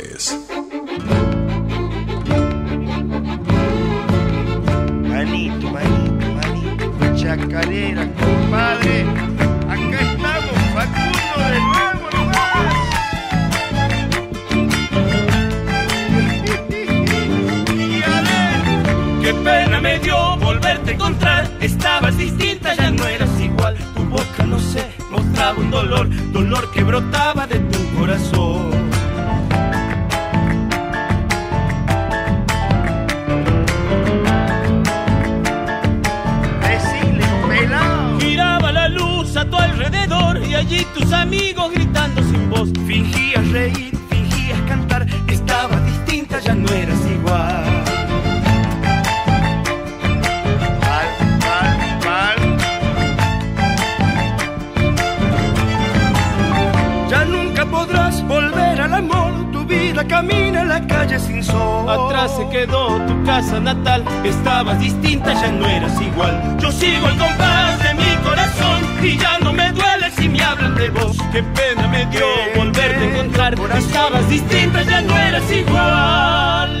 Camina en la calle sin sol. Atrás se quedó tu casa natal. Estabas distinta, ya no eras igual. Yo sigo el compás de mi corazón y ya no me duele si me hablan de vos. Qué pena me dio volverte a encontrar. Estabas distinta, ya no eras igual.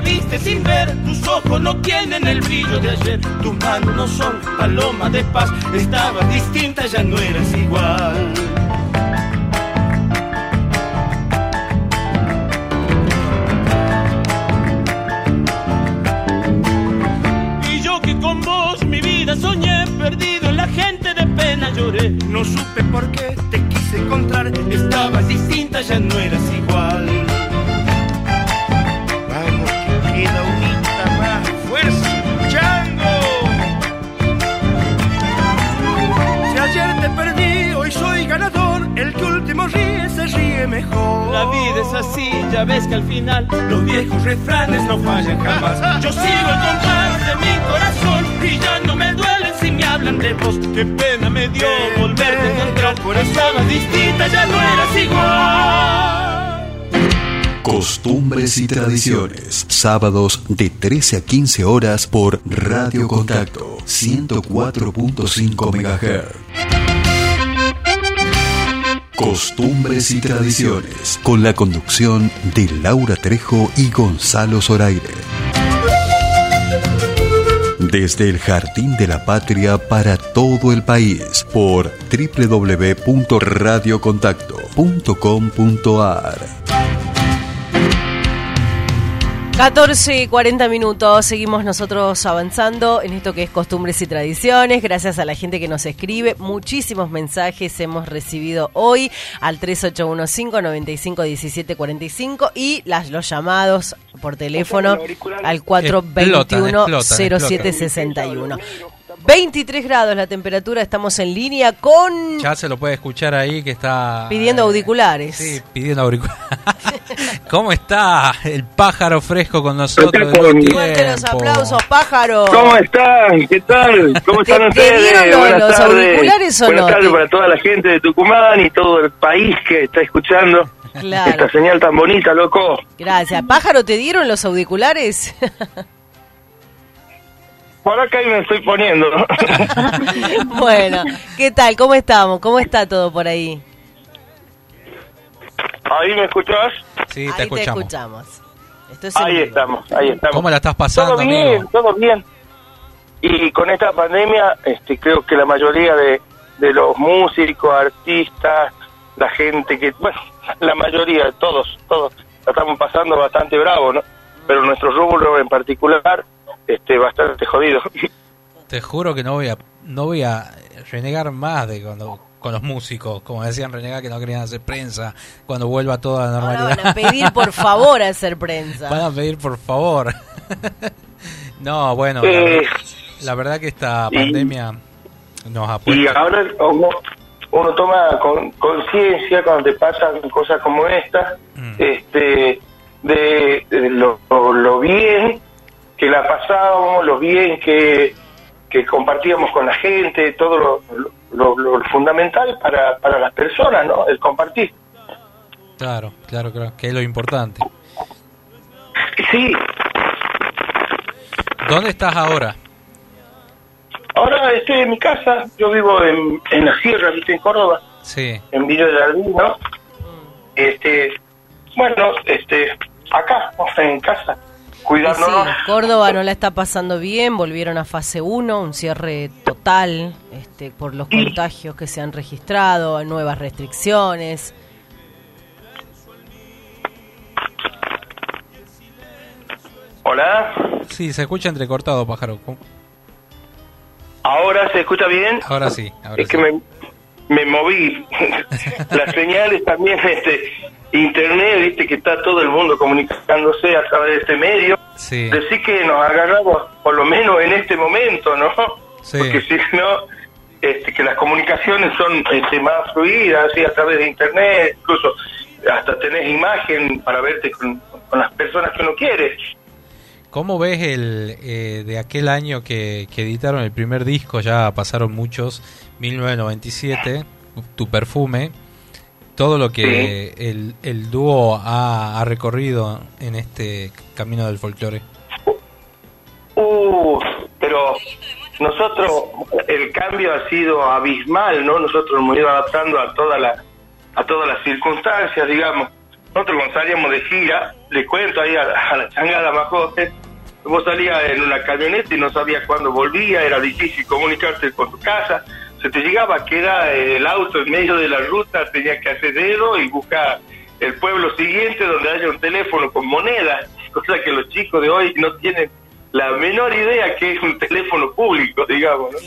Viste sin ver, tus ojos no tienen el brillo de ayer, tus manos no son paloma de paz, estabas distinta, ya no eras igual. Así, ya ves que al final los viejos refranes no fallan jamás. Yo sigo el compás de mi corazón y ya no me duele si me hablan de vos. Qué pena me dio volverte a encontrar. Por estabas distinta, ya no eras igual. Costumbres y tradiciones. Sábados de 13 a 15 horas por Radio Contacto 104.5 MHz. Costumbres y tradiciones. Con la conducción de Laura Trejo y Gonzalo Zoraire. Desde el Jardín de la Patria para todo el país por www.radiocontacto.com.ar 14 y 40 minutos, seguimos nosotros avanzando en esto que es costumbres y tradiciones, gracias a la gente que nos escribe, muchísimos mensajes hemos recibido hoy al 3815-951745 y las, los llamados por teléfono al 421-0761. 23 grados la temperatura, estamos en línea con... Ya se lo puede escuchar ahí que está... Pidiendo eh, auriculares. Sí, pidiendo auriculares. [LAUGHS] ¿Cómo está el pájaro fresco con nosotros? Fuerte los aplausos, pájaro. ¿Cómo están? ¿Qué tal? ¿Cómo [LAUGHS] ¿Te- están te ustedes? dieron lo- Buenas los tardes. auriculares o Buenas no? tardes Te- para toda la gente de Tucumán y todo el país que está escuchando Claro. esta señal tan bonita, loco. Gracias. Pájaro, ¿te dieron los auriculares? [LAUGHS] Por acá ahí me estoy poniendo. ¿no? [LAUGHS] bueno, ¿qué tal? ¿Cómo estamos? ¿Cómo está todo por ahí? ¿Ahí me escuchás? Sí, Ahí te escuchamos. Esto es en Ahí estamos, ahí estamos. ¿Cómo la estás pasando, Todo bien, amigo? todo bien. Y con esta pandemia, este, creo que la mayoría de, de los músicos, artistas, la gente que, bueno, [LAUGHS] la mayoría, todos, todos, la estamos pasando bastante bravo, ¿no? Pero nuestro rubro en particular, este, bastante jodido. Te juro que no voy a no voy a renegar más de cuando con los músicos, como decían renegar que no querían hacer prensa cuando vuelva toda la Ahora normalidad. van a pedir por [LAUGHS] favor a hacer prensa. Van a pedir por favor. [LAUGHS] no, bueno, la, Eh, verdad- la verdad que esta y- pandemia nos ha Y ahora uno, uno toma con- conciencia cuando te pasan cosas como esta, este, de, de lo, lo bien que la pasábamos, lo bien que, que compartíamos con la gente, todo lo, lo- lo- lo fundamental para, para las personas, ¿no? El compartir. Claro, claro, claro, que es lo importante. Sí, ¿Dónde estás ahora? ahora estoy en mi casa, yo vivo en, en la sierra, ¿viste? En Córdoba. Sí. en Villa de Jardín, ¿no? Este, bueno, este, acá, en casa, Sí, cuidándonos. Córdoba no la está pasando bien, volvieron a fase 1, un cierre total este, por los contagios que se han registrado, nuevas restricciones. Hola, Sí, se escucha entrecortado, pájaro. Ahora se escucha bien. Ahora sí, ahora es sí. que me, me moví. [LAUGHS] Las señales también, este, internet, viste que está todo el mundo comunicándose a través de este medio. Sí. Decir que nos agarramos, por lo menos en este momento, ¿no? Sí. Porque si no, este, que las comunicaciones son este, más fluidas, así a través de internet, incluso hasta tenés imagen para verte con, con las personas que uno quiere. ¿Cómo ves el eh, de aquel año que, que editaron el primer disco? Ya pasaron muchos, 1997, Tu Perfume. Todo lo que el, el dúo ha, ha recorrido en este camino del folclore. Uh, pero nosotros, el cambio ha sido abismal, ¿no? Nosotros hemos ido adaptando a toda la, a todas las circunstancias, digamos. Nosotros cuando salíamos de gira, le cuento ahí a, a la changada más joven, vos salías en una camioneta y no sabías cuándo volvía, era difícil comunicarte con tu casa, se te llegaba a quedar el auto en medio de la ruta, tenías que hacer dedo y buscar el pueblo siguiente donde haya un teléfono con moneda, cosa que los chicos de hoy no tienen la menor idea que es un teléfono público, digamos. ¿no?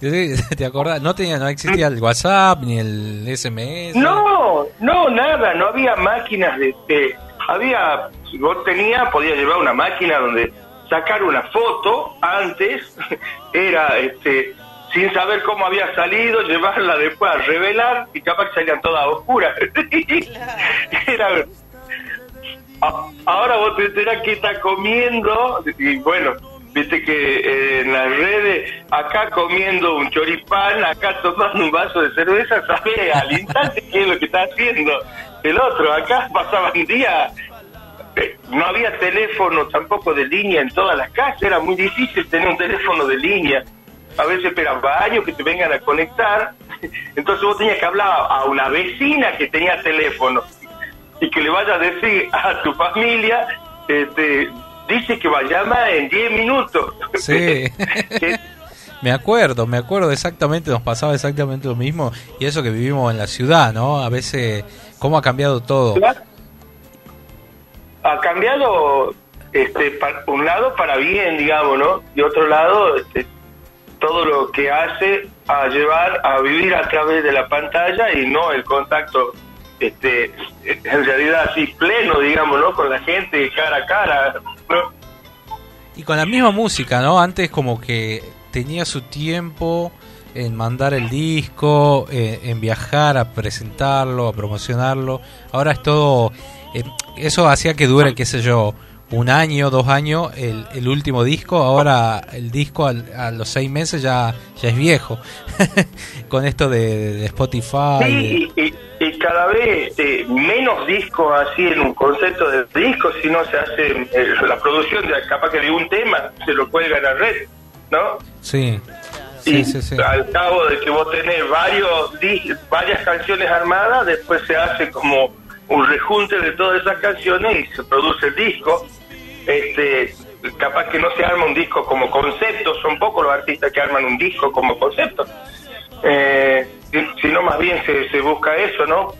[LAUGHS] [LAUGHS] ¿Te acordás? No tenía, no existía el WhatsApp ni el SMS. No, no, nada, no había máquinas de... de- había, si vos tenías, podías llevar una máquina donde sacar una foto antes, [LAUGHS] era este sin saber cómo había salido, llevarla después a revelar y capaz que salían todas oscuras. [LAUGHS] era, ahora vos te enterás que está comiendo y bueno, viste que eh, en las redes, acá comiendo un choripán, acá tomando un vaso de cerveza, sabe al instante qué es lo que está haciendo el otro. Acá pasaban días, eh, no había teléfono tampoco de línea en todas las casas, era muy difícil tener un teléfono de línea. A veces esperaba años que te vengan a conectar, [LAUGHS] entonces vos tenías que hablar a una vecina que tenía teléfono y que le vaya a decir [LAUGHS] a tu familia, este, dice que va a llamar en 10 minutos. Sí. [LAUGHS] me acuerdo, me acuerdo exactamente, nos pasaba exactamente lo mismo. Y eso que vivimos en la ciudad, ¿no? A veces, ¿cómo ha cambiado todo? ha cambiado este un lado para bien digamos no y otro lado este, todo lo que hace a llevar a vivir a través de la pantalla y no el contacto este en realidad así pleno digamos no con la gente cara a cara. Y con la misma música, ¿no? Antes como que tenía su tiempo en mandar el disco, eh, en viajar a presentarlo, a promocionarlo. Ahora es todo, eh, eso hacía que dure, qué sé yo, un año, dos años el, el último disco. Ahora el disco al- a los seis meses ya, ya es viejo. [LAUGHS] Con esto de, de Spotify. Sí, y, y- y cada vez este, menos discos así en un concepto de disco, sino se hace eh, la producción de capaz que de un tema, se lo cuelga en la red, ¿no? Sí, y sí, sí, sí. al cabo de que vos tenés varios varias canciones armadas, después se hace como un rejunte de todas esas canciones y se produce el disco. Este, capaz que no se arma un disco como concepto, son pocos los artistas que arman un disco como concepto. Eh, si- sino más bien se, se busca eso, ¿no?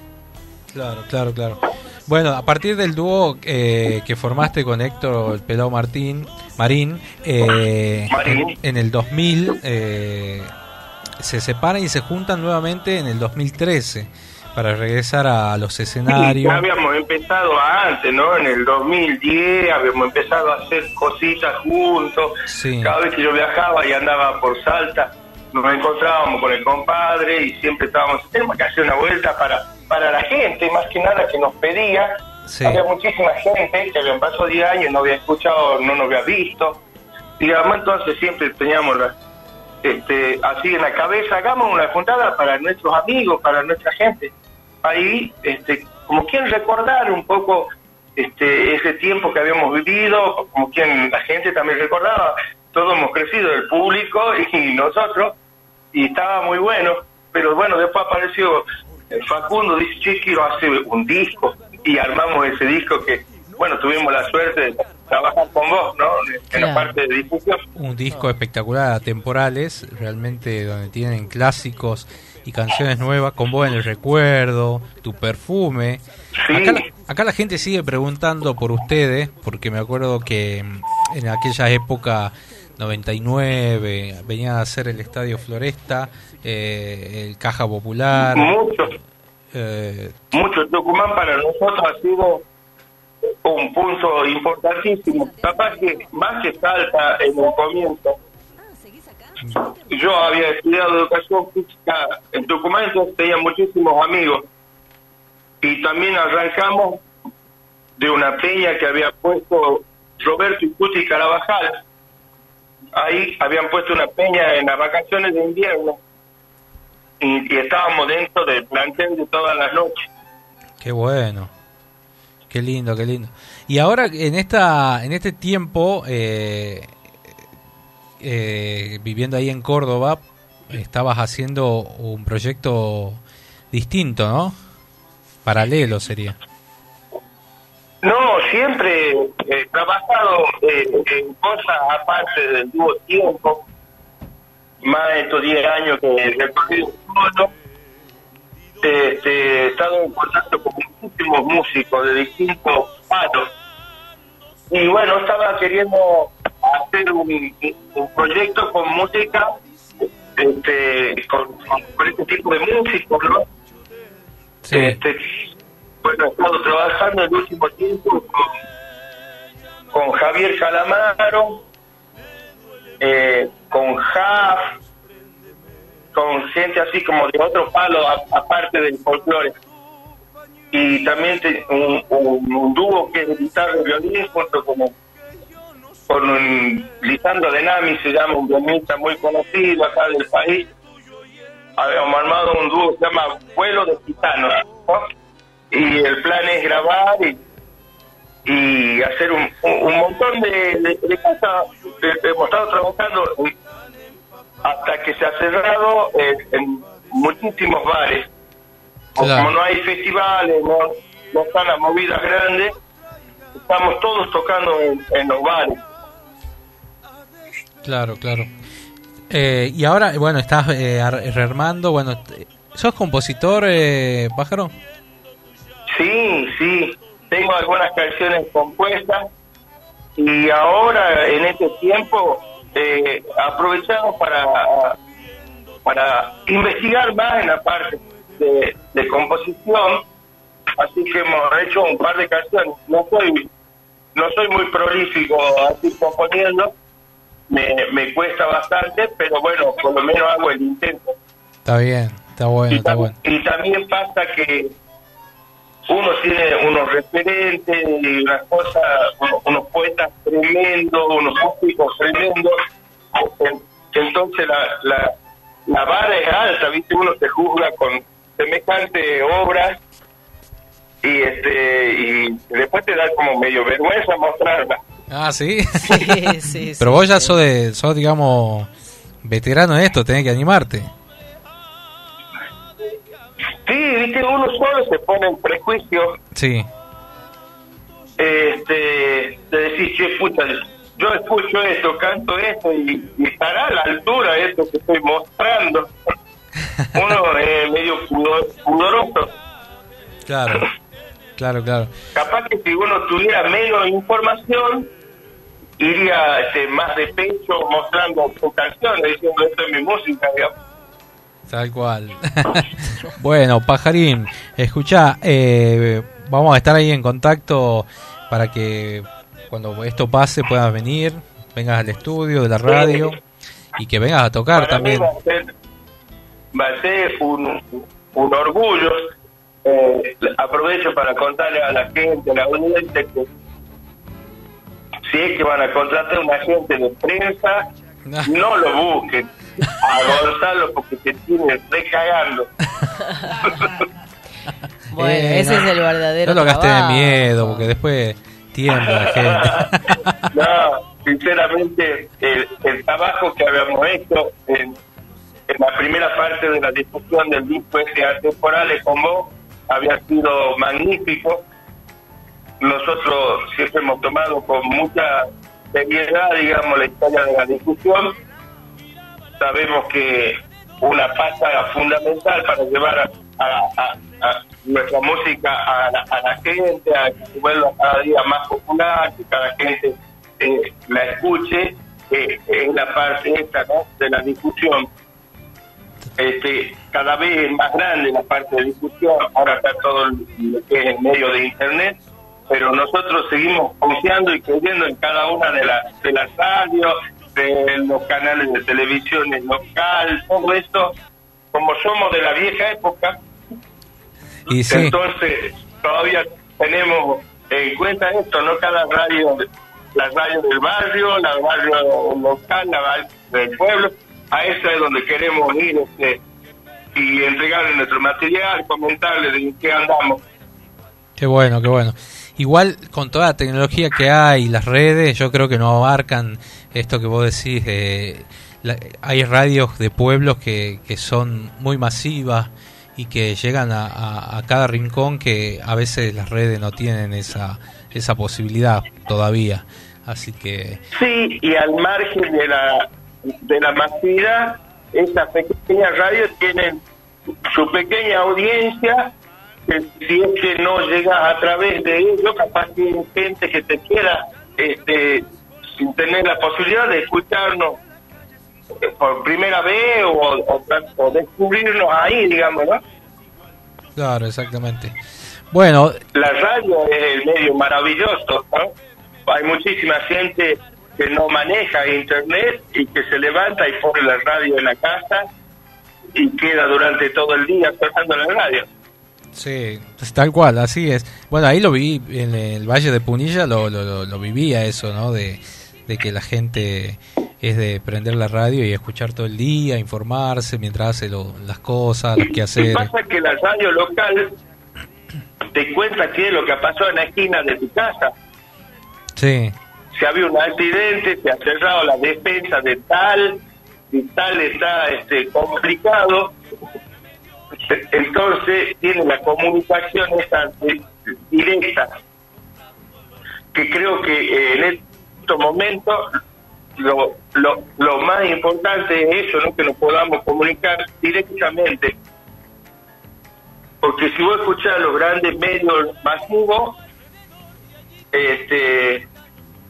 Claro, claro, claro. Bueno, a partir del dúo eh, que formaste con Héctor el Pelao Martín, Marín, eh, En, en el 2000 eh, se separan y se juntan nuevamente en el 2013 para regresar a los escenarios. habíamos empezado antes, ¿no? En el 2010 habíamos empezado a hacer cositas juntos. Sí. Cada vez que yo viajaba y andaba por Salta, nos encontrábamos con el compadre y siempre estábamos, tenemos que hacer una vuelta para para la gente, más que nada que nos pedía. Sí. Había muchísima gente que habían pasado 10 años, no había escuchado, no nos había visto. Y además entonces siempre teníamos la, este, así en la cabeza, hagamos una juntada para nuestros amigos, para nuestra gente. Ahí, este, como quien recordar un poco este, ese tiempo que habíamos vivido, como quien la gente también recordaba, todos hemos crecido, el público y nosotros, y estaba muy bueno, pero bueno, después apareció Facundo, dice, che, quiero hacer un disco, y armamos ese disco que, bueno, tuvimos la suerte de trabajar con vos, ¿no? En la parte de difusión. un disco espectacular, temporales, realmente donde tienen clásicos y canciones nuevas, con vos en el recuerdo, tu perfume. Acá, la, acá la gente sigue preguntando por ustedes, porque me acuerdo que mm, en aquella época 99 venía a hacer el Estadio Floresta, eh, el Caja Popular. Mucho. eh, mucho. Tucumán para nosotros ha sido un punto importantísimo. Capaz que más que Salta en el comienzo. Yo había estudiado educación física en Tucumán, entonces tenía muchísimos amigos. Y también arrancamos de una peña que había puesto Roberto y Cuti Carabajal. Ahí habían puesto una peña en las vacaciones de invierno. Y, y estábamos dentro del plantel de todas las noches. Qué bueno. Qué lindo, qué lindo. Y ahora en esta en este tiempo eh, eh, viviendo ahí en Córdoba estabas haciendo un proyecto distinto, ¿no? Paralelo sería. No, siempre he trabajado eh, en cosas aparte del dúo tiempo, más de estos 10 años que recorrido solo. Este, he estado en contacto con muchísimos músicos de distintos palos. Y bueno, estaba queriendo hacer un, un proyecto con música, este, con, este tipo de músicos, ¿no? Este, bueno, he estado trabajando el último tiempo con, con Javier Calamaro, eh, con Jaf, con gente así como de otro palo, a- aparte del folclore. Y también un, dúo que es guitarra y violín, junto como con un Lisandro de Nami, se llama un violinista muy conocido acá del país. Habíamos armado un dúo que se llama Vuelo de Gitanos. ¿no? Y el plan es grabar y, y hacer un, un- montón de, de, cosas. Hemos estado trabajando hasta que se ha cerrado en muchísimos bares. Como no hay festivales, no, no están las movidas grandes, estamos todos tocando en, en los bares. Claro, claro. Eh, y ahora, bueno, estás eh, ar- rearmando, bueno, ¿sos compositor, eh, Pájaro? Sí, sí, tengo algunas canciones compuestas y ahora en este tiempo eh, aprovechamos para, para investigar más en la parte de, de composición, así que hemos hecho un par de canciones. No soy, no soy muy prolífico así componiendo, me, me cuesta bastante, pero bueno, por lo menos hago el intento. Está bien, está bueno, está bueno. Y también pasa que uno tiene unos referentes y unas cosas, unos, unos poetas tremendos, unos músicos tremendos. En- Entonces la, la, la vara es alta, ¿viste? Uno se juzga con semejante obra y este y después te da como medio vergüenza mostrarla. Ah, sí. Sí, [LAUGHS] sí, Pero sí, vos ya sí. sos, de, sos, digamos, veterano de esto, tenés que animarte. Sí, viste, uno solo se pone en prejuicio Sí, este, de decir, che, puta, yo escucho esto, canto esto y, y estará a la altura de esto que estoy mostrando. [LAUGHS] Uno es medio pudor- pudoroso. claro. Claro, claro. Capaz que si uno tuviera menos información, iría este, más de pecho mostrando su canción, diciendo esto es mi música, digamos. Tal cual. [LAUGHS] bueno, Pajarín, escucha, eh, vamos a estar ahí en contacto para que cuando esto pase puedas venir, vengas al estudio de la radio y que vengas a tocar Para también. va a ser, va a ser un, un orgullo. Eh, aprovecho para contarle a la gente, a la audiencia, que si es que van a contratar a un agente de prensa, [LAUGHS] no lo busquen a Gonzalo porque se tiene recagando. [LAUGHS] Bueno, Eh, ese no, es el verdadero No lo gastes de miedo, porque después tiembla la gente. [LAUGHS] No, sinceramente, el, el trabajo que habíamos hecho en, en la primera parte de la discusión del disco ese atemporales con vos había sido magnífico. Nosotros siempre hemos tomado con mucha seriedad, digamos, la historia de la discusión. Sabemos que una pata fundamental para llevar a, nuestra música a la, gente, a que se vuelva cada día más popular, que cada gente eh, la escuche, eh, es la parte esta de la discusión. Este, cada vez es más grande la parte de discusión, ahora está todo lo que es en medio de internet, pero nosotros seguimos confiando y creyendo en cada una de las de las radios, de los canales de televisión local, todo esto, como somos de la vieja época, Y sí, entonces todavía tenemos en cuenta esto, no cada radio, la radio del barrio, la radio local, la radio del pueblo, a esa es donde queremos ir este, y entregarle nuestro material, comentarle de qué andamos. qué bueno, qué bueno. Igual con toda la tecnología que hay, las redes, yo creo que no abarcan esto que vos decís. de la- hay radios de pueblos que, que son muy masivas y que llegan a, a- a cada rincón que a veces las redes no tienen esa, esa posibilidad todavía. Así que Sí, y al margen de la, de la masividad, estas pequeñas radios tienen su pequeña audiencia, que si es que no llegas a través de ellos, capaz que hay gente que te quiera, este, sin tener la posibilidad de escucharnos eh, por primera vez o, o, o descubrirnos ahí, digamos, ¿no? Claro, exactamente. Bueno, La radio es el medio maravilloso, ¿no? Hay muchísima gente que no maneja internet y que se levanta y pone la radio en la casa y queda durante todo el día tocando la radio. sí, pues, tal cual, así es. Bueno, ahí lo vi en el Valle de Punilla, lo, lo, lo- lo vivía eso, ¿no? De, de que la gente es de prender la radio y escuchar todo el día, informarse mientras hace lo- las cosas, los quehaceres. pasa que la radio local te cuenta qué es lo que pasó en la esquina de tu casa. Sí, Si había un accidente, se ha cerrado la despensa de tal, y tal está este, complicado. Entonces tiene la comunicación de- directa, que creo que eh, en estos momentos lo, lo, lo más importante es eso, ¿no? que nos podamos comunicar directamente. Porque si vos escuchás los grandes medios masivos, este,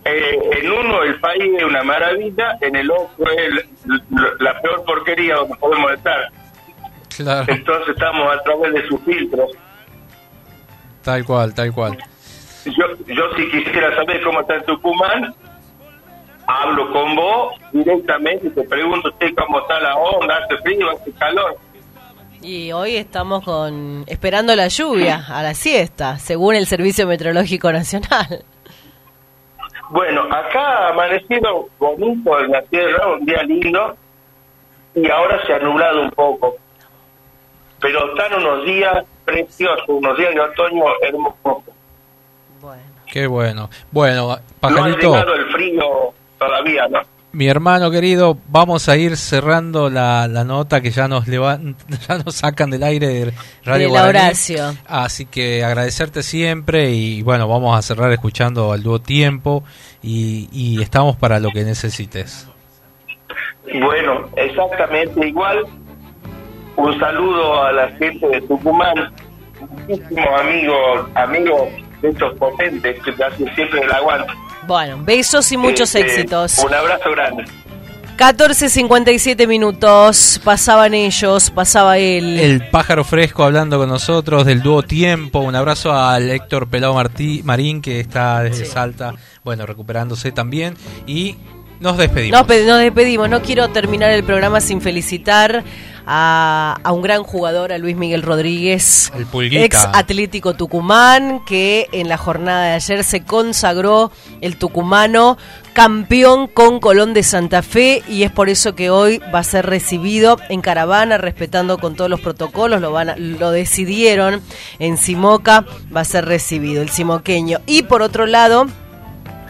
eh, en uno el país es una maravilla, en el otro es la peor porquería donde podemos estar. claro, Entonces estamos a través de sus filtros. tal cual, tal cual. Yo, yo si quisiera saber cómo está en Tucumán, hablo con vos directamente y te pregunto, che, ¿cómo está la onda? ¿Hace frío? ¿Hace calor? Y hoy estamos con esperando la lluvia a la siesta, según el Servicio Meteorológico Nacional. Bueno, acá ha amanecido bonito en la tierra, un día lindo, y ahora se ha nublado un poco. Pero están unos días preciosos, unos días de otoño hermosos. Qué bueno. Bueno, No ha pajarito, llegado el frío todavía, ¿no? Mi hermano querido, vamos a ir cerrando la, la nota que ya nos levan- [LAUGHS] ya nos sacan del aire de Radio De la Guaraní. Horacio. Así que agradecerte siempre y bueno, vamos a cerrar escuchando al dúo Tiempo y, y estamos para lo que necesites. Bueno, exactamente igual. Un saludo a la gente de Tucumán, muchísimos amigos, amigos de estos potentes que te hacen siempre el aguante. Bueno, besos y muchos Este, éxitos. Un abrazo grande. 14.57 minutos, pasaban ellos, pasaba él. El pájaro fresco hablando con nosotros del dúo Tiempo. Un abrazo al Héctor Pelado Martí, Marín que está desde Salta, bueno, recuperándose también. Y nos despedimos. Nos, pe- nos despedimos. No quiero terminar el programa sin felicitar a, a un gran jugador, a Luis Miguel Rodríguez, El ex Atlético Tucumán, que en la jornada de ayer se consagró el tucumano campeón con Colón de Santa Fe y es por eso que hoy va a ser recibido en caravana, respetando con todos los protocolos, lo, van a- lo decidieron en Simoca, va a ser recibido el simoqueño. Y por otro lado,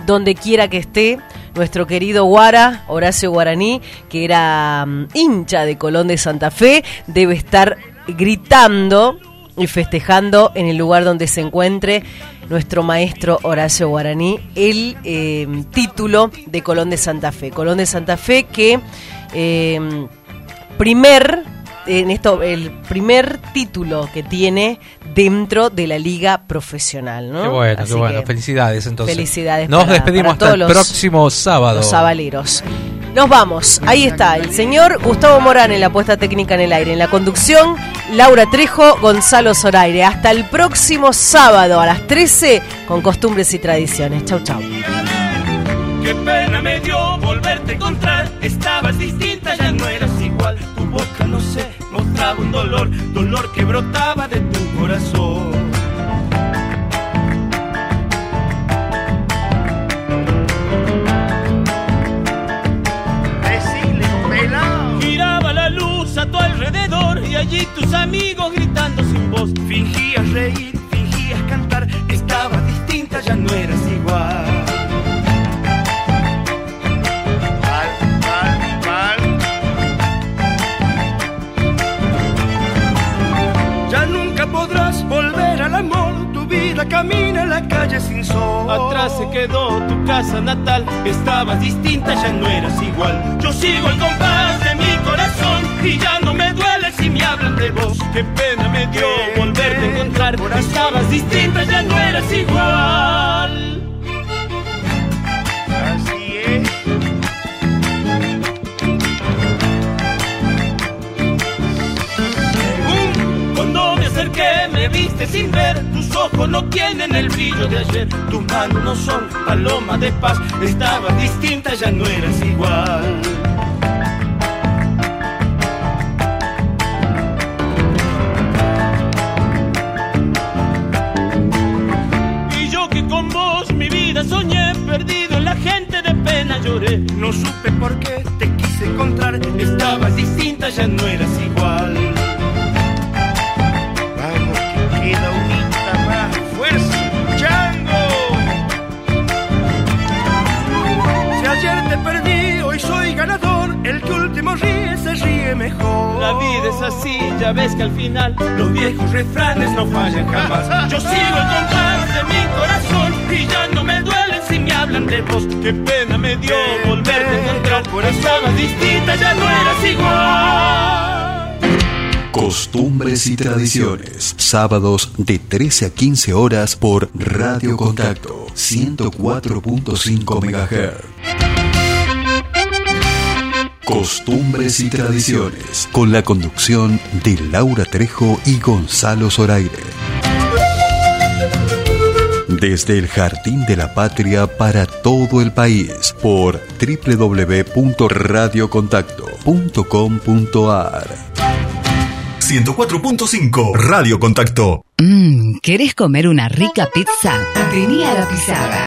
donde quiera que esté, nuestro querido Guara, Horacio Guaraní, que era mm, hincha de Colón de Santa Fe, debe estar gritando y festejando en el lugar donde se encuentre nuestro maestro Horacio Guaraní el eh, título de Colón de Santa Fe. Colón de Santa Fe que eh, primer en esto el primer título que tiene dentro de la liga profesional, ¿no? Qué bueno, Así qué bueno. Felicidades entonces. Felicidades Nos para- despedimos para hasta el todos los- próximo sábado. Los sabaleros. Nos vamos. Ahí está el señor Gustavo Morán en la puesta técnica en el aire. En la conducción, Laura Trejo, Gonzalo Zoraire. Hasta el próximo sábado a las 13 con costumbres y tradiciones. Chau, chau. Qué pena me dio volverte a encontrar. Estabas distinta, sé, mostraba un dolor, dolor que brotaba de tu corazón. Giraba la luz a tu alrededor y allí tus amigos gritando sin voz. Fingías reír, fingías cantar, estabas distinta, ya no eras igual. Camina en la calle sin sol. Atrás se quedó tu casa natal, estabas distinta, ya no eras igual. Yo sigo el compás de mi corazón y ya no me duele si me hablan de vos. Qué pena me dio volverte a encontrar, estabas distinta, ya no eras igual. Acerqué me viste sin ver, tus ojos no tienen el brillo de ayer, tus manos no son paloma de paz, estabas distinta, ya no eras igual. Y yo que con vos mi vida soñé, perdido en la gente de pena lloré. No supe por qué te quise encontrar, estabas distinta, ya no eras igual. La vida es así, ya ves que al final los viejos refranes no fallan jamás. Yo sigo el compás de mi corazón y ya no me duele si me hablan de vos. Qué pena me dio volverte a encontrar. Por estabas distinta, ya no eras igual. Costumbres y tradiciones. Sábados de 13 a 15 horas por Radio Contacto 104.5 MHz. Costumbres y tradiciones. Con la conducción de Laura Trejo y Gonzalo Zoraire. Desde el Jardín de la Patria para todo el país por www.radiocontacto.com.ar 104.5 Radio Contacto. Mmm, ¿querés comer una rica pizza? Vení a la pizarra.